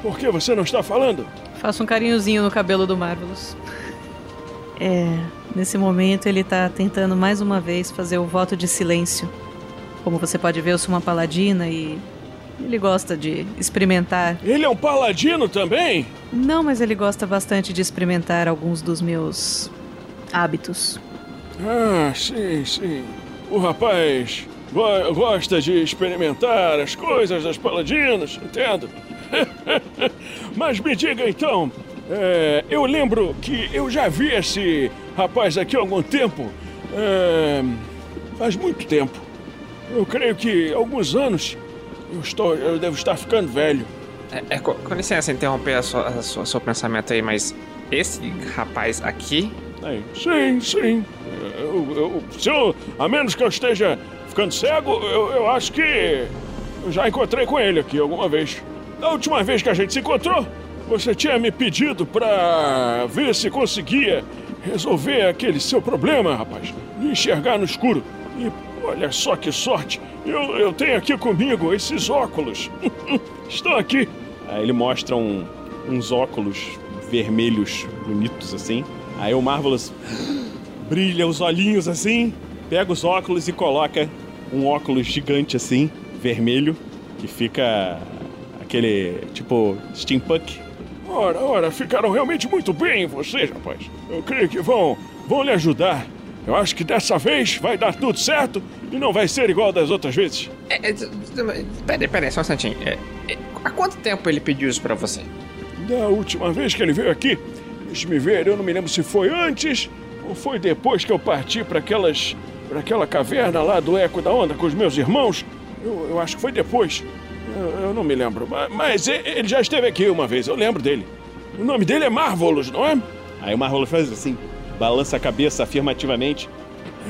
por que você não está falando? Faça um carinhozinho no cabelo do Marvelous. É, nesse momento ele tá tentando mais uma vez fazer o voto de silêncio. Como você pode ver, eu sou uma paladina e ele gosta de experimentar. Ele é um paladino também? Não, mas ele gosta bastante de experimentar alguns dos meus hábitos. Ah, sim, sim. O rapaz go- gosta de experimentar as coisas das paladinas, entendo. Mas me diga então, é, eu lembro que eu já vi esse rapaz aqui há algum tempo. É, faz muito tempo. Eu creio que alguns anos. Eu, estou, eu devo estar ficando velho. É, é, com, com licença interromper a sua, a sua- seu pensamento aí, mas esse rapaz aqui. Sim, sim. Eu, eu- se eu- a menos que eu esteja ficando cego, eu, eu acho que eu já encontrei com ele aqui alguma vez. Da última vez que a gente se encontrou, você tinha me pedido pra ver se conseguia resolver aquele seu problema, rapaz. De enxergar no escuro. E olha só que sorte. Eu, eu tenho aqui comigo esses óculos. Estão aqui. Aí ele mostra um- uns óculos vermelhos bonitos assim. Aí o Marvelous brilha os olhinhos assim, pega os óculos e coloca um óculos gigante assim, vermelho, que fica aquele tipo steampunk. Ora, ora, ficaram realmente muito bem vocês, rapaz. Eu creio que vão, vão lhe ajudar. Eu acho que dessa vez vai dar tudo certo e não vai ser igual das outras vezes. É, é, peraí, peraí, só um instantinho. É, é, há quanto tempo ele pediu isso pra você? Da última vez que ele veio aqui, deixe-me ver, eu não me lembro se foi antes ou foi depois que eu parti para aquelas. para aquela caverna lá do Eco da Onda com os meus irmãos. Eu, eu acho que foi depois. Eu, eu não me lembro. Mas, mas ele já esteve aqui uma vez, eu lembro dele. O nome dele é Marvolos, não é? Aí o Marvolos faz assim, balança a cabeça afirmativamente.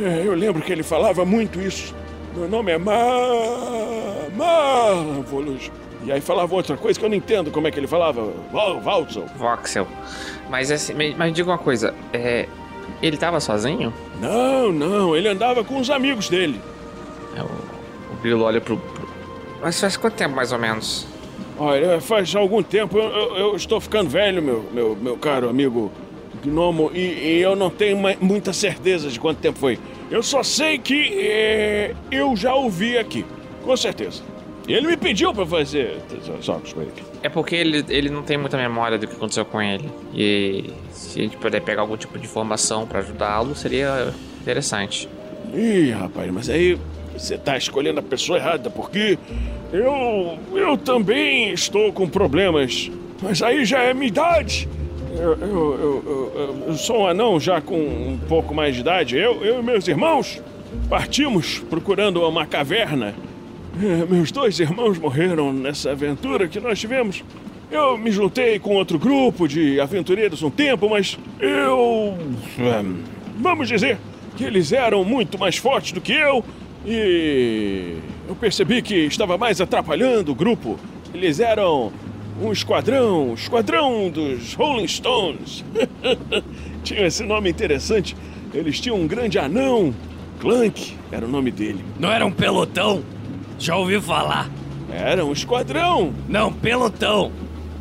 É, eu lembro que ele falava muito isso. Meu nome é Mar... Marvolos. E aí falava outra coisa que eu não entendo como é que ele falava. Valtzel. Voxel. Mas assim, mas, diga uma coisa, é. Ele tava sozinho? Não, não, ele andava com os amigos dele. É, o, o Grilo olha pro, pro- Mas faz quanto tempo mais ou menos? Olha, faz algum tempo eu, eu- eu estou ficando velho, meu, meu, meu caro amigo Gnomo, e, e eu não tenho muita certeza de quanto tempo foi. Eu só sei que é, eu já ouvi aqui, com certeza. E ele me pediu pra fazer socos com ele. É porque ele, ele não tem muita memória do que aconteceu com ele. E se a gente puder pegar algum tipo de informação pra ajudá-lo, seria interessante. Ih, rapaz, mas aí você tá escolhendo a pessoa errada, porque eu, eu também estou com problemas. Mas aí já é minha idade. Eu, eu, eu, sou um anão já com um pouco mais de idade. Eu, eu e meus irmãos partimos procurando uma caverna. É, Meus dois irmãos morreram nessa aventura que nós tivemos. Eu me juntei com outro grupo de aventureiros um tempo, mas eu. é, Vamos dizer que eles eram muito mais fortes do que eu e eu percebi que estava mais atrapalhando o grupo. Eles eram um esquadrão, esquadrão dos Rolling Stones. Tinha esse nome interessante. Eles tinham um grande anão, Clank era o nome dele. Não era um pelotão? Já ouvi falar. Era um esquadrão. Não, pelotão.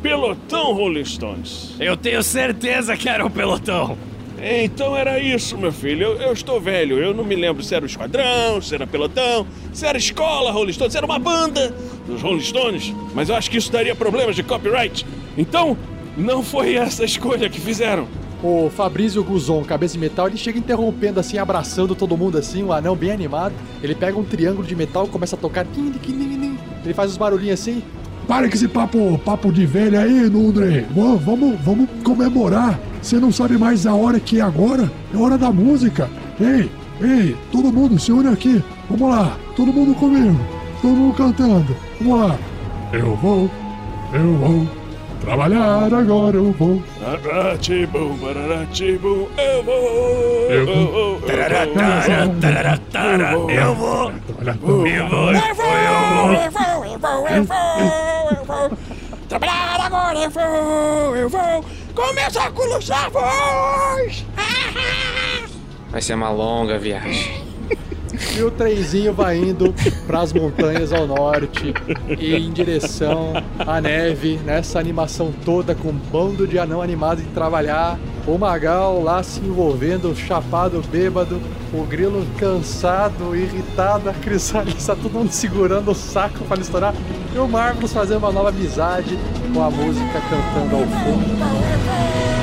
Pelotão Rolling Stones. Eu tenho certeza que era um pelotão. Então era isso, meu filho. Eu, eu estou velho. Eu não me lembro se era o esquadrão, se era pelotão, se era escola Rolling Stones, se era uma banda dos Rolling Stones. Mas eu acho que isso daria problemas de copyright. Então, não foi essa a escolha que fizeram. O Fabrício Guzon, cabeça de metal, ele chega interrompendo assim, abraçando todo mundo assim, um anão bem animado. Ele pega um triângulo de metal e começa a tocar. Ele faz os barulhinhos assim. Para com esse papo, papo de velho aí, Nundre. Vamos, vamos, vamos comemorar. Você não sabe mais a hora que é agora? É hora da música. Ei, ei, todo mundo se une aqui. Vamos lá, todo mundo comigo. Todo mundo cantando. Vamos lá. Eu vou, eu vou. Trabalhar agora eu vou. Bararatibu, eu vou. Eu vou. Eu Eu vou. Eu vou. Eu vou. Eu vou, eu vou, eu vou, eu vou. Trabalhar agora, eu vou, eu vou. Começar com os avós. Vai ser uma longa viagem. E o trenzinho vai indo pras montanhas ao norte e em direção à neve, nessa animação toda com um bando de anão animado em trabalhar. O Magal lá se envolvendo, chapado, bêbado, o grilo cansado, irritado, a Crisalis tá todo mundo segurando o saco para estourar. E o Marvelous fazendo uma nova amizade com a música cantando ao fundo.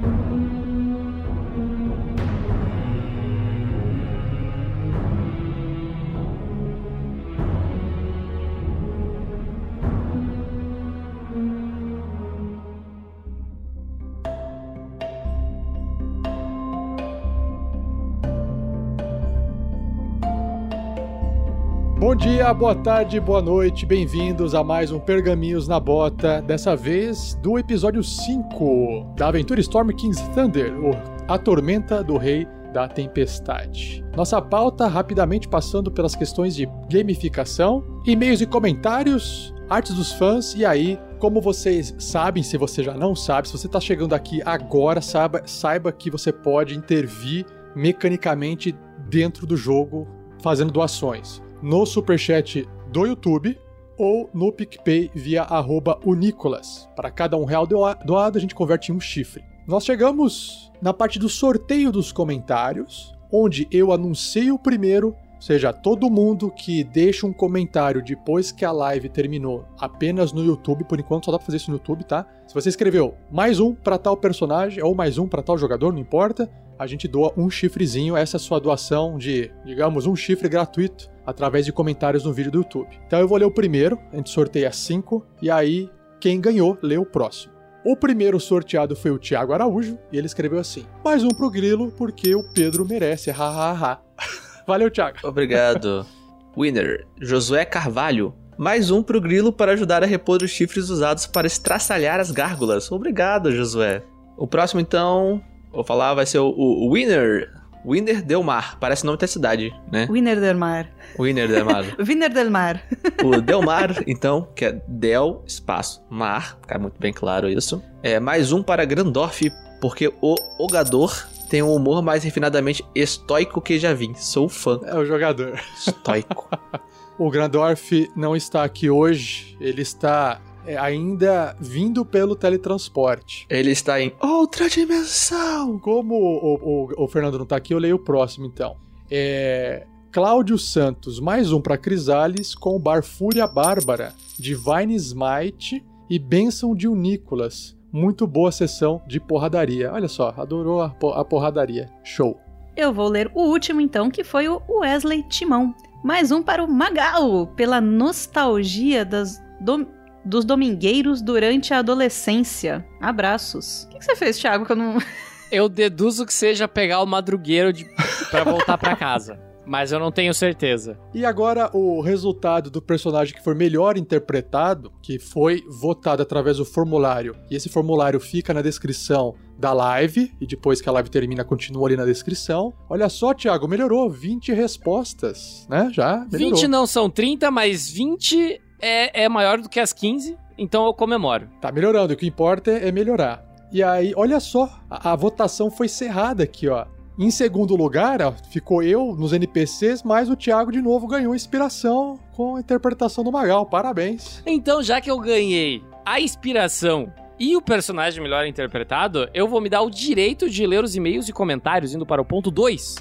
Dia, boa tarde, boa noite, bem-vindos a mais um Pergaminhos na Bota, dessa vez do episódio 5 da aventura Storm King's Thunder, o A Tormenta do Rei da Tempestade. Nossa pauta, rapidamente passando pelas questões de gamificação, e-mails e comentários, artes dos fãs, e aí, como vocês sabem, se você já não sabe, se você está chegando aqui agora, saiba, saiba que você pode intervir mecanicamente dentro do jogo fazendo doações no superchat do YouTube ou no PicPay via arroba Unicolas. Para cada um real doa- doado, a gente converte em um chifre. Nós chegamos na parte do sorteio dos comentários, onde eu anuncio primeiro, ou seja, todo mundo que deixa um comentário depois que a live terminou apenas no YouTube, por enquanto só dá pra fazer isso no YouTube, tá? Se você escreveu mais um pra tal personagem ou mais um pra tal jogador, não importa, a gente doa um chifrezinho, essa é a sua doação de, digamos, um chifre gratuito através de comentários no vídeo do YouTube. Então eu vou ler o primeiro, a gente sorteia cinco, e aí quem ganhou lê o próximo. O primeiro sorteado foi o Thiago Araújo, e ele escreveu assim: Mais um pro Grilo, porque o Pedro merece, hahaha. Valeu, Thiago. Obrigado. Winner, Josué Carvalho. Mais um pro grilo para ajudar a repor os chifres usados para estraçalhar as gárgulas. Obrigado, Josué. O próximo, então, vou falar, vai ser o, o Winner. Winner Delmar. Parece nome da cidade, né? Winner del Mar. Winner Delmar. Winner del Mar. O Delmar, então, que é Del, espaço, Mar, fica muito bem claro isso. É mais um para Grandorf, porque o Ogador tem um humor mais refinadamente estoico que já vi. Sou fã. É o jogador. Estoico. O Grandorf não está aqui hoje, ele está é, ainda vindo pelo teletransporte. Ele está em outra dimensão. Como o, o- o Fernando não está aqui, eu leio o próximo então. É. Cláudio Santos, mais um para Crisales com o Bar Fúria Bárbara, Divine Smite e Bênção de Unícolas. Muito boa sessão de porradaria. Olha só, adorou a, a porradaria. Show. Eu vou ler o último então, que foi o Wesley Timão. Mais um para o Magal, pela nostalgia das dom- dos domingueiros durante a adolescência. Abraços. O que, que você fez, Thiago, que eu não... Eu deduzo que seja pegar o madrugueiro de... pra voltar pra casa. Mas eu não tenho certeza. E agora o resultado do personagem que for melhor interpretado, que foi votado através do formulário. E esse formulário fica na descrição da live, e depois que a live termina, continua ali na descrição. Olha só, Thiago, melhorou 20 respostas, né? Já melhorou. 20 não são 30, mas 20 é, é maior do que as 15, então eu comemoro. Tá melhorando, o que importa é melhorar. E aí, olha só, a, a votação foi cerrada aqui, ó. Em segundo lugar, ó, ficou eu nos NPCs, mas o Thiago de novo ganhou inspiração com a interpretação do Magal. Parabéns. Então, já que eu ganhei a inspiração e o personagem melhor interpretado, eu vou me dar o direito de ler os e-mails e comentários indo para o ponto 2.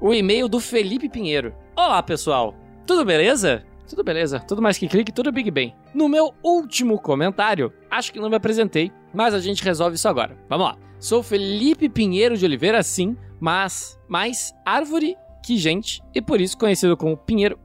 O e-mail do Felipe Pinheiro. Olá, pessoal. Tudo beleza? Tudo beleza. Tudo mais que clique, tudo Big Bang. No meu último comentário, acho que não me apresentei, mas a gente resolve isso agora. Vamos lá. Sou Felipe Pinheiro de Oliveira, sim, mas mais árvore que gente e por isso conhecido como Pinheiro.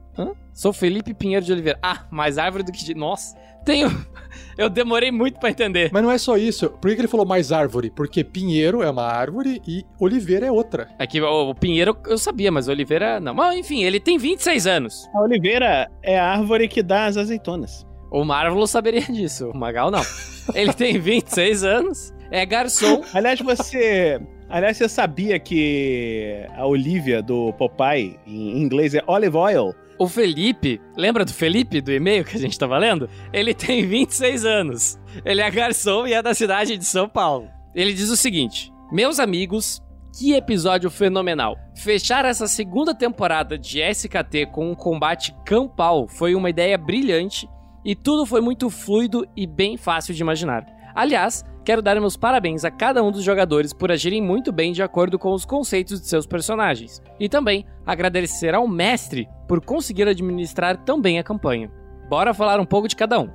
Sou Felipe Pinheiro de Oliveira. Ah, mais árvore do que gente. Nossa, tenho. Eu demorei muito pra entender. Mas não é só isso. Por que ele falou mais árvore? Porque pinheiro é uma árvore e oliveira é outra. É que o, o Pinheiro eu sabia, mas Oliveira não. Mas enfim, ele tem 26 anos. A oliveira é a árvore que dá as azeitonas. O Marvel saberia disso, o Magal não. Ele tem 26 anos, é garçom. Aliás, você. Aliás, você sabia que a Olivia do Popeye, em inglês, é olive oil? O Felipe, lembra do Felipe do e-mail que a gente tava lendo? Ele tem 26 anos. Ele é garçom e é da cidade de São Paulo. Ele diz o seguinte: Meus amigos, que episódio fenomenal. Fechar essa segunda temporada de SKT com um combate campal foi uma ideia brilhante e tudo foi muito fluido e bem fácil de imaginar. Aliás, quero dar meus parabéns a cada um dos jogadores por agirem muito bem de acordo com os conceitos de seus personagens. E também agradecer ao mestre por conseguir administrar tão bem a campanha. Bora falar um pouco de cada um.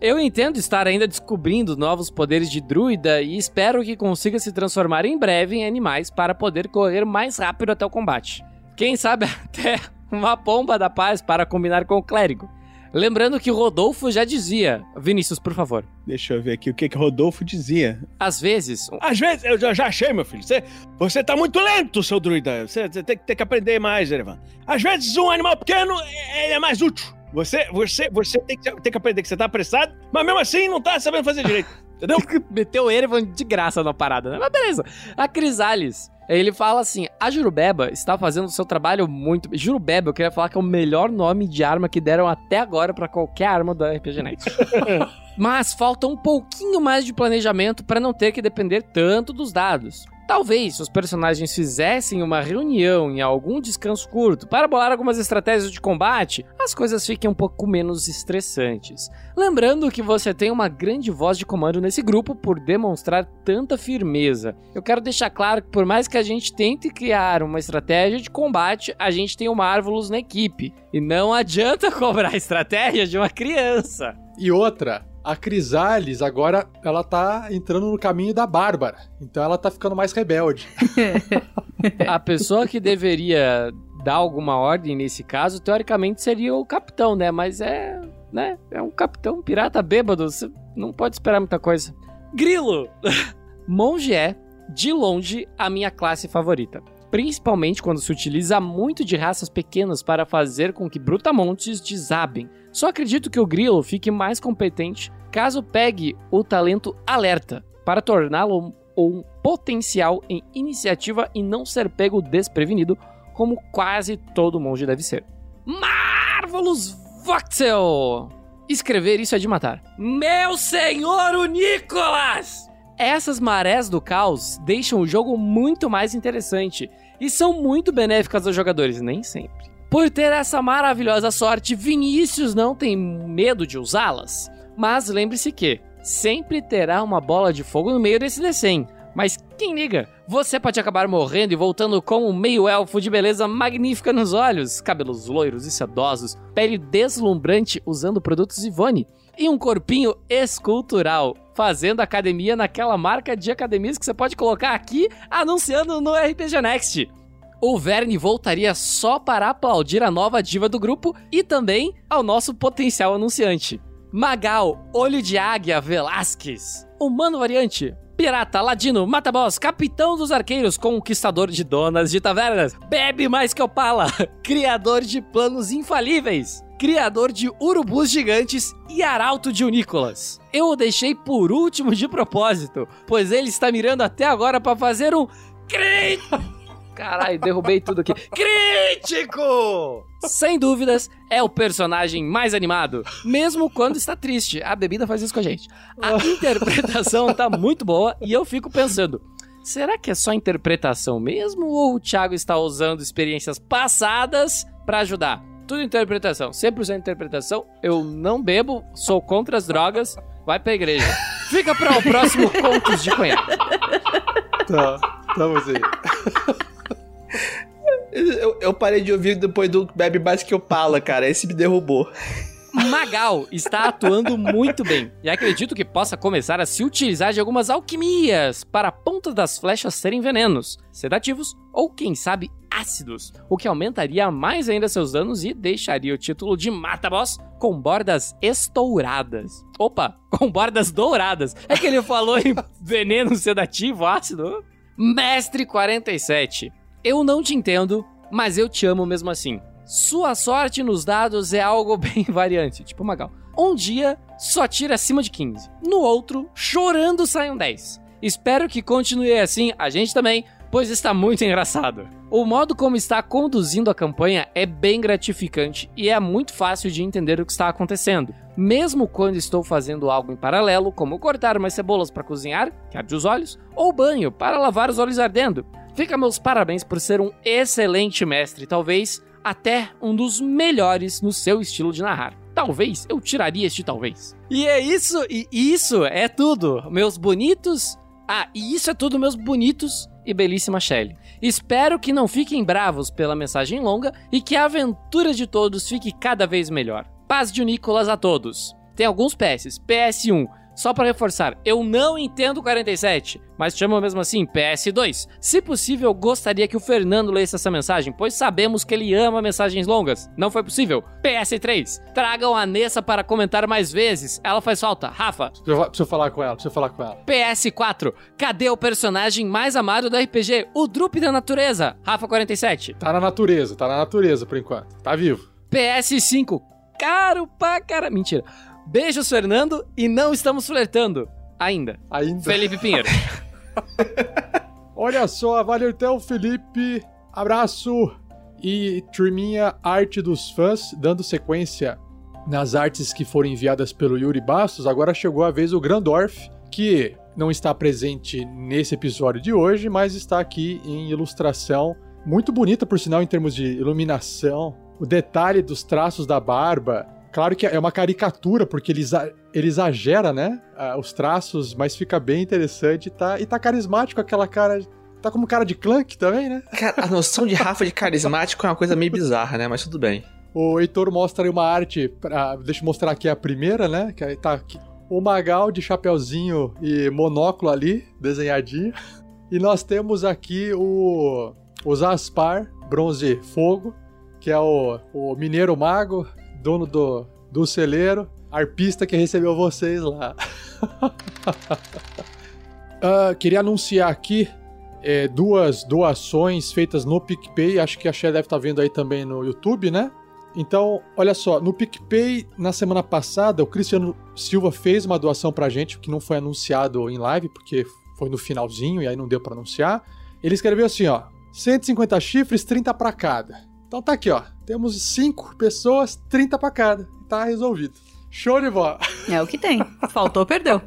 Eu entendo estar ainda descobrindo novos poderes de druida e espero que consiga se transformar em breve em animais para poder correr mais rápido até o combate. Quem sabe até uma pomba da paz para combinar com o clérigo. Lembrando que Rodolfo já dizia. Vinícius, por favor. Deixa eu ver aqui o que, que Rodolfo dizia. Às vezes. Às vezes, eu já, já achei, meu filho. Você, você tá muito lento, seu druida. Você, você tem, que- tem que aprender mais, Erevan. Às vezes, um animal pequeno é, ele é mais útil. Você, você, você tem, que, tem que aprender que você tá apressado, mas mesmo assim não tá sabendo fazer direito. Entendeu? Meteu o Erevan de graça na parada, né? Mas beleza. A Crisales, ele fala assim: a Jurubeba está fazendo o seu trabalho muito. Jurubeba, eu queria falar que é o melhor nome de arma que deram até agora pra qualquer arma da RPG Next. Mas falta um pouquinho mais de planejamento para não ter que depender tanto dos dados. Talvez se os personagens fizessem uma reunião em algum descanso curto para bolar algumas estratégias de combate, as coisas fiquem um pouco menos estressantes. Lembrando que você tem uma grande voz de comando nesse grupo por demonstrar tanta firmeza. Eu quero deixar claro que por mais que a gente tente criar uma estratégia de combate, a gente tem o Marvelous na equipe. E não adianta cobrar estratégia de uma criança. E outra, a Crisales agora ela tá entrando no caminho da Bárbara. Então ela tá ficando mais rebelde. a pessoa que deveria dar alguma ordem nesse caso, teoricamente seria o capitão, né? Mas é, né? É um capitão pirata bêbado, você não pode esperar muita coisa. Grilo. Monge é, de longe, a minha classe favorita. Principalmente quando se utiliza muito de raças pequenas para fazer com que brutamontes desabem. Só acredito que o Grilo fique mais competente caso pegue o talento alerta para torná-lo um potencial em iniciativa e não ser pego desprevenido, como quase todo monge deve ser. Marvelous Voxel! Escrever isso é de matar. Meu senhor o Nicolas! Essas marés do caos deixam o jogo muito mais interessante e são muito benéficas aos jogadores, nem sempre. Por ter essa maravilhosa sorte, Vinícius não tem medo de usá-las. Mas lembre-se que sempre terá uma bola de fogo no meio desse desenho. Mas quem liga? Você pode acabar morrendo e voltando com um meio elfo de beleza magnífica nos olhos, cabelos loiros e sedosos, pele deslumbrante usando produtos Ivone e um corpinho escultural, fazendo academia naquela marca de academias que você pode colocar aqui anunciando no RPG Next. O Verne voltaria só para aplaudir a nova diva do grupo e também ao nosso potencial anunciante. Magal, Olho de Águia Velasquez, Humano Variante, Pirata, Ladino, Mataboss, Capitão dos Arqueiros, Conquistador de Donas de Tavernas, Bebe Mais Que Opala, Criador de Planos Infalíveis, Criador de Urubus Gigantes e Arauto de Unícolas. Eu o deixei por último de propósito, pois ele está mirando até agora para fazer um... Crit! Caralho, derrubei tudo aqui. Crítico! Sem dúvidas, é o personagem mais animado, mesmo quando está triste. A bebida faz isso com a gente. A interpretação tá muito boa e eu fico pensando. Será que é só interpretação mesmo ou o Thiago está usando experiências passadas para ajudar? Tudo interpretação, sempre usando interpretação. Eu não bebo, sou contra as drogas, vai pra igreja. Fica para o próximo Contos de Conhaque. Tá, vamos aí. Eu, eu, parei de ouvir depois do Bebe Mais Que Eu Pala, cara. Esse me derrubou. Magal está atuando muito bem e acredito que possa começar a se utilizar de algumas alquimias para a ponta das flechas serem venenos, sedativos ou, quem sabe, ácidos, o que aumentaria mais ainda seus danos e deixaria o título de Mata-Boss com bordas estouradas. Opa, com bordas douradas. É que ele falou em veneno sedativo, ácido? Mestre 47. Eu não te entendo, mas eu te amo mesmo assim. Sua sorte nos dados é algo bem variante, tipo Magal. Um dia só tira acima de 15, no outro, chorando sai um 10. Espero que continue assim, a gente também, pois está muito engraçado. O modo como está conduzindo a campanha é bem gratificante e é muito fácil de entender o que está acontecendo. Mesmo quando estou fazendo algo em paralelo, como cortar umas cebolas para cozinhar, que arde os olhos, ou banho para lavar os olhos ardendo. Fica meus parabéns por ser um excelente mestre, talvez até um dos melhores no seu estilo de narrar. Talvez eu tiraria este talvez. E é isso, e isso é tudo, meus bonitos. Ah, e isso é tudo, meus bonitos e belíssima Shelley. Espero que não fiquem bravos pela mensagem longa e que a aventura de todos fique cada vez melhor. Paz de Nicolas a todos. Tem alguns PS. PS1, só para reforçar, eu não entendo 47, mas chamo mesmo assim PS2. Se possível, gostaria que o Fernando lesse essa mensagem, pois sabemos que ele ama mensagens longas. Não foi possível. PS3, tragam a Nessa para comentar mais vezes. Ela faz falta. Rafa. Preciso falar com ela, preciso falar com ela. PS4, cadê o personagem mais amado do RPG? O Drup da Natureza. Rafa 47. Tá na natureza, tá na natureza por enquanto. Tá vivo. PS5, caro pra cara. Mentira. Beijos, Fernando, e não estamos flertando. Ainda. Ainda. Felipe Pinheiro. Olha só, valeu então, Felipe. Abraço. E Triminha Arte dos Fãs, dando sequência nas artes que foram enviadas pelo Yuri Bastos, agora chegou a vez o Grandorf, que não está presente nesse episódio de hoje, mas está aqui em ilustração. Muito bonita, por sinal, em termos de iluminação. O detalhe dos traços da barba. Claro que é uma caricatura, porque ele, ele exagera, né? ah, os traços, mas fica bem interessante. E tá, e tá carismático aquela cara. Tá como cara de Clank também, né? Cara, a noção de Rafa de carismático é uma coisa meio bizarra, né? Mas tudo bem. O Heitor mostra aí uma arte. Pra, deixa eu mostrar aqui a primeira, né? Que tá aqui. O Magal de chapeuzinho e monóculo ali, desenhadinho. E nós temos aqui o, o Zaspar, bronze fogo, que é o, o mineiro mago, dono do, do celeiro, arpista que recebeu vocês lá. Ah, queria anunciar aqui é, duas doações feitas no PicPay. Acho que a Xé deve estar vendo aí também no YouTube, né? Então, olha só, no PicPay, na semana passada, o Cristiano Silva fez uma doação pra gente, que não foi anunciado em live, porque foi no finalzinho e aí não deu pra anunciar. Ele escreveu assim, ó: 150 chifres, 30 pra cada. Então tá aqui, ó. Temos 5 pessoas, 30 pra cada. Tá resolvido. Show de bola. É o que tem. Faltou, perdeu.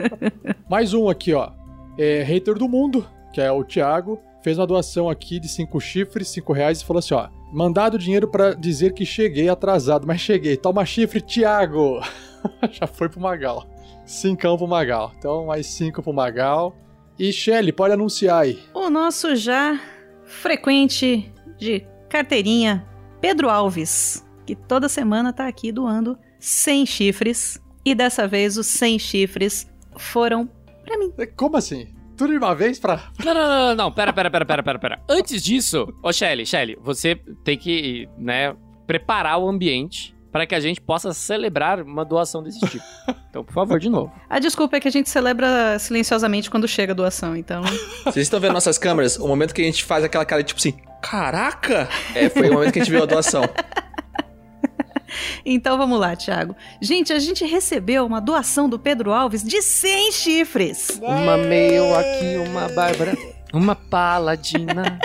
Mais um aqui, ó. É hater do mundo, que é o Thiago, fez uma doação aqui de 5 chifres, 5 reais e falou assim, ó. Mandado dinheiro pra dizer que cheguei atrasado, mas cheguei. Toma chifre, Thiago. Já foi pro Magal. Cincão pro Magal. Então, mais 5 pro Magal. E Shelly, pode anunciar aí. O nosso já frequente de carteirinha, Pedro Alves, que toda semana tá aqui doando 100 chifres. E dessa vez os 100 chifres foram pra mim. Como assim? Tudo de uma vez pra. Não, não, não, não, não, pera, pera, pera, pera, pera, pera. Antes disso, ô Shelly, Shelly, você tem que, né, preparar o ambiente para que a gente possa celebrar uma doação desse tipo. Então, por favor, de novo. A desculpa é que a gente celebra silenciosamente quando chega a doação, então. Vocês estão vendo nossas câmeras? O momento que a gente faz aquela cara tipo assim, caraca! É, foi o momento que a gente viu a doação. Então vamos lá, Thiago. Gente, a gente recebeu uma doação do Pedro Alves de 100 chifres. Uma meio aqui, uma bárbara, uma paladina.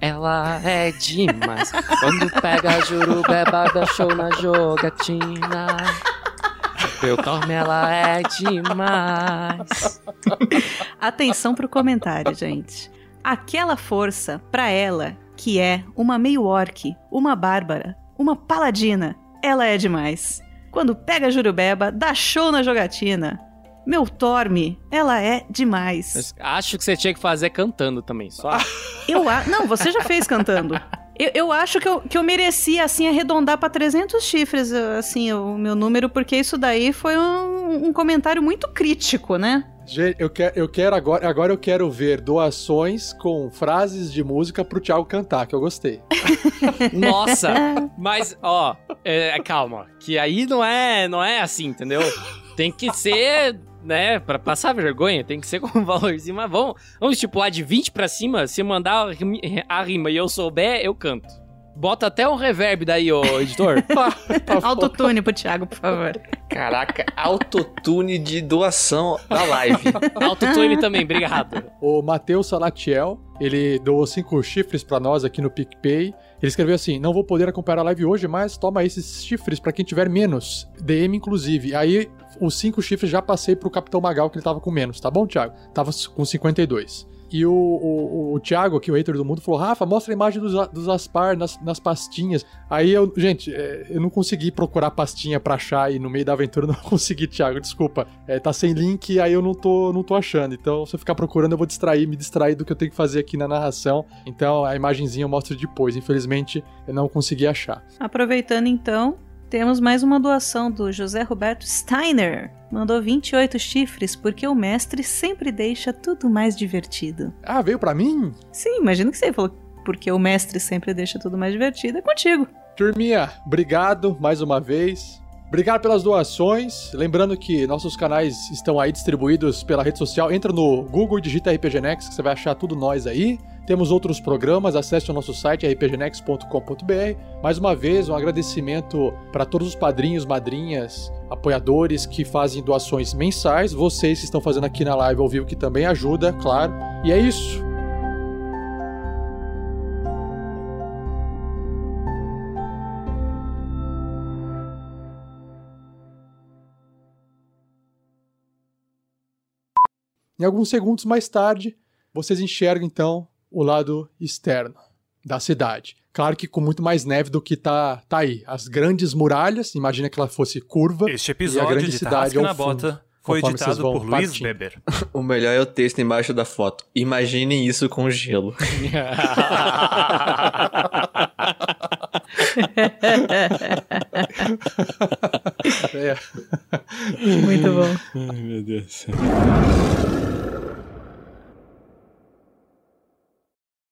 Ela é demais. Quando pega jurubeba, dá show na jogatina. Eu tomo, ela é demais. Atenção pro comentário, gente. Aquela força pra ela, que é uma meio orc, uma bárbara, uma paladina, ela é demais. Quando pega jurubeba, dá show na jogatina. Meu Torme, ela é demais. Mas acho que você tinha que fazer cantando também, só. Eu a... Não, você já fez cantando. Eu, eu acho que eu, que eu merecia, assim, arredondar pra 300 chifres, assim, o meu número, porque isso daí foi um, um comentário muito crítico, né? Gente, eu quero, eu quero agora, agora eu quero ver doações com frases de música pro Thiago cantar, que eu gostei. Nossa! Mas, ó, é, calma. Que aí não é, não é assim, entendeu? Tem que ser, né, pra passar vergonha, tem que ser com um valorzinho. Mas vamos, vamos estipular de 20 pra cima. Se mandar a rima- e eu souber, eu canto. Bota até um reverb daí, ô editor. Autotune pro Thiago, por favor. Caraca, autotune de doação da live. Autotune também, obrigado. O Matheus Salatiel, ele doou cinco chifres pra nós aqui no PicPay. Ele escreveu assim: Não vou poder acompanhar a live hoje, mas toma esses chifres pra quem tiver menos. DM, inclusive. Aí, os cinco chifres já passei pro Capitão Magal, que ele tava com menos, tá bom, Thiago? Tava com 52. E o, o, o Thiago, aqui, o hater do mundo, falou: Rafa, mostra a imagem dos, dos Aspar nas, nas pastinhas. Aí eu, gente, é, eu não consegui procurar pastinha pra achar e no meio da aventura não consegui, Thiago, desculpa. É, tá sem link, aí eu não tô, não tô achando. Então, se eu ficar procurando, eu vou distrair, me distrair do que eu tenho que fazer aqui na narração. Então, a imagenzinha eu mostro depois. Infelizmente, eu não consegui achar. Aproveitando então, temos mais uma doação do José Roberto Steiner. Mandou 28 chifres porque o mestre sempre deixa tudo mais divertido. Ah, veio pra mim? Sim, imagino que você falou porque o mestre sempre deixa tudo mais divertido. É contigo. Turminha, obrigado mais uma vez. Obrigado pelas doações. Lembrando que nossos canais estão aí distribuídos pela rede social. Entra no Google e digita RPG Next que você vai achar tudo nós aí. Temos outros programas, acesse o nosso site rpgnext.com.br. Mais uma vez, um agradecimento para todos os padrinhos, madrinhas, apoiadores que fazem doações mensais. Vocês que estão fazendo aqui na live ao vivo que também ajuda, claro. E é isso. Em alguns segundos mais tarde, vocês enxergam então o lado externo da cidade. Claro que com muito mais neve do que tá, tá aí. As grandes muralhas, imagina que ela fosse curva. Este e a episódio grande de cidade ao na fundo, Bota foi editado por Luiz partindo. Weber. O melhor é o texto embaixo da foto. Imaginem isso com gelo. É. Muito bom. Ai, meu Deus.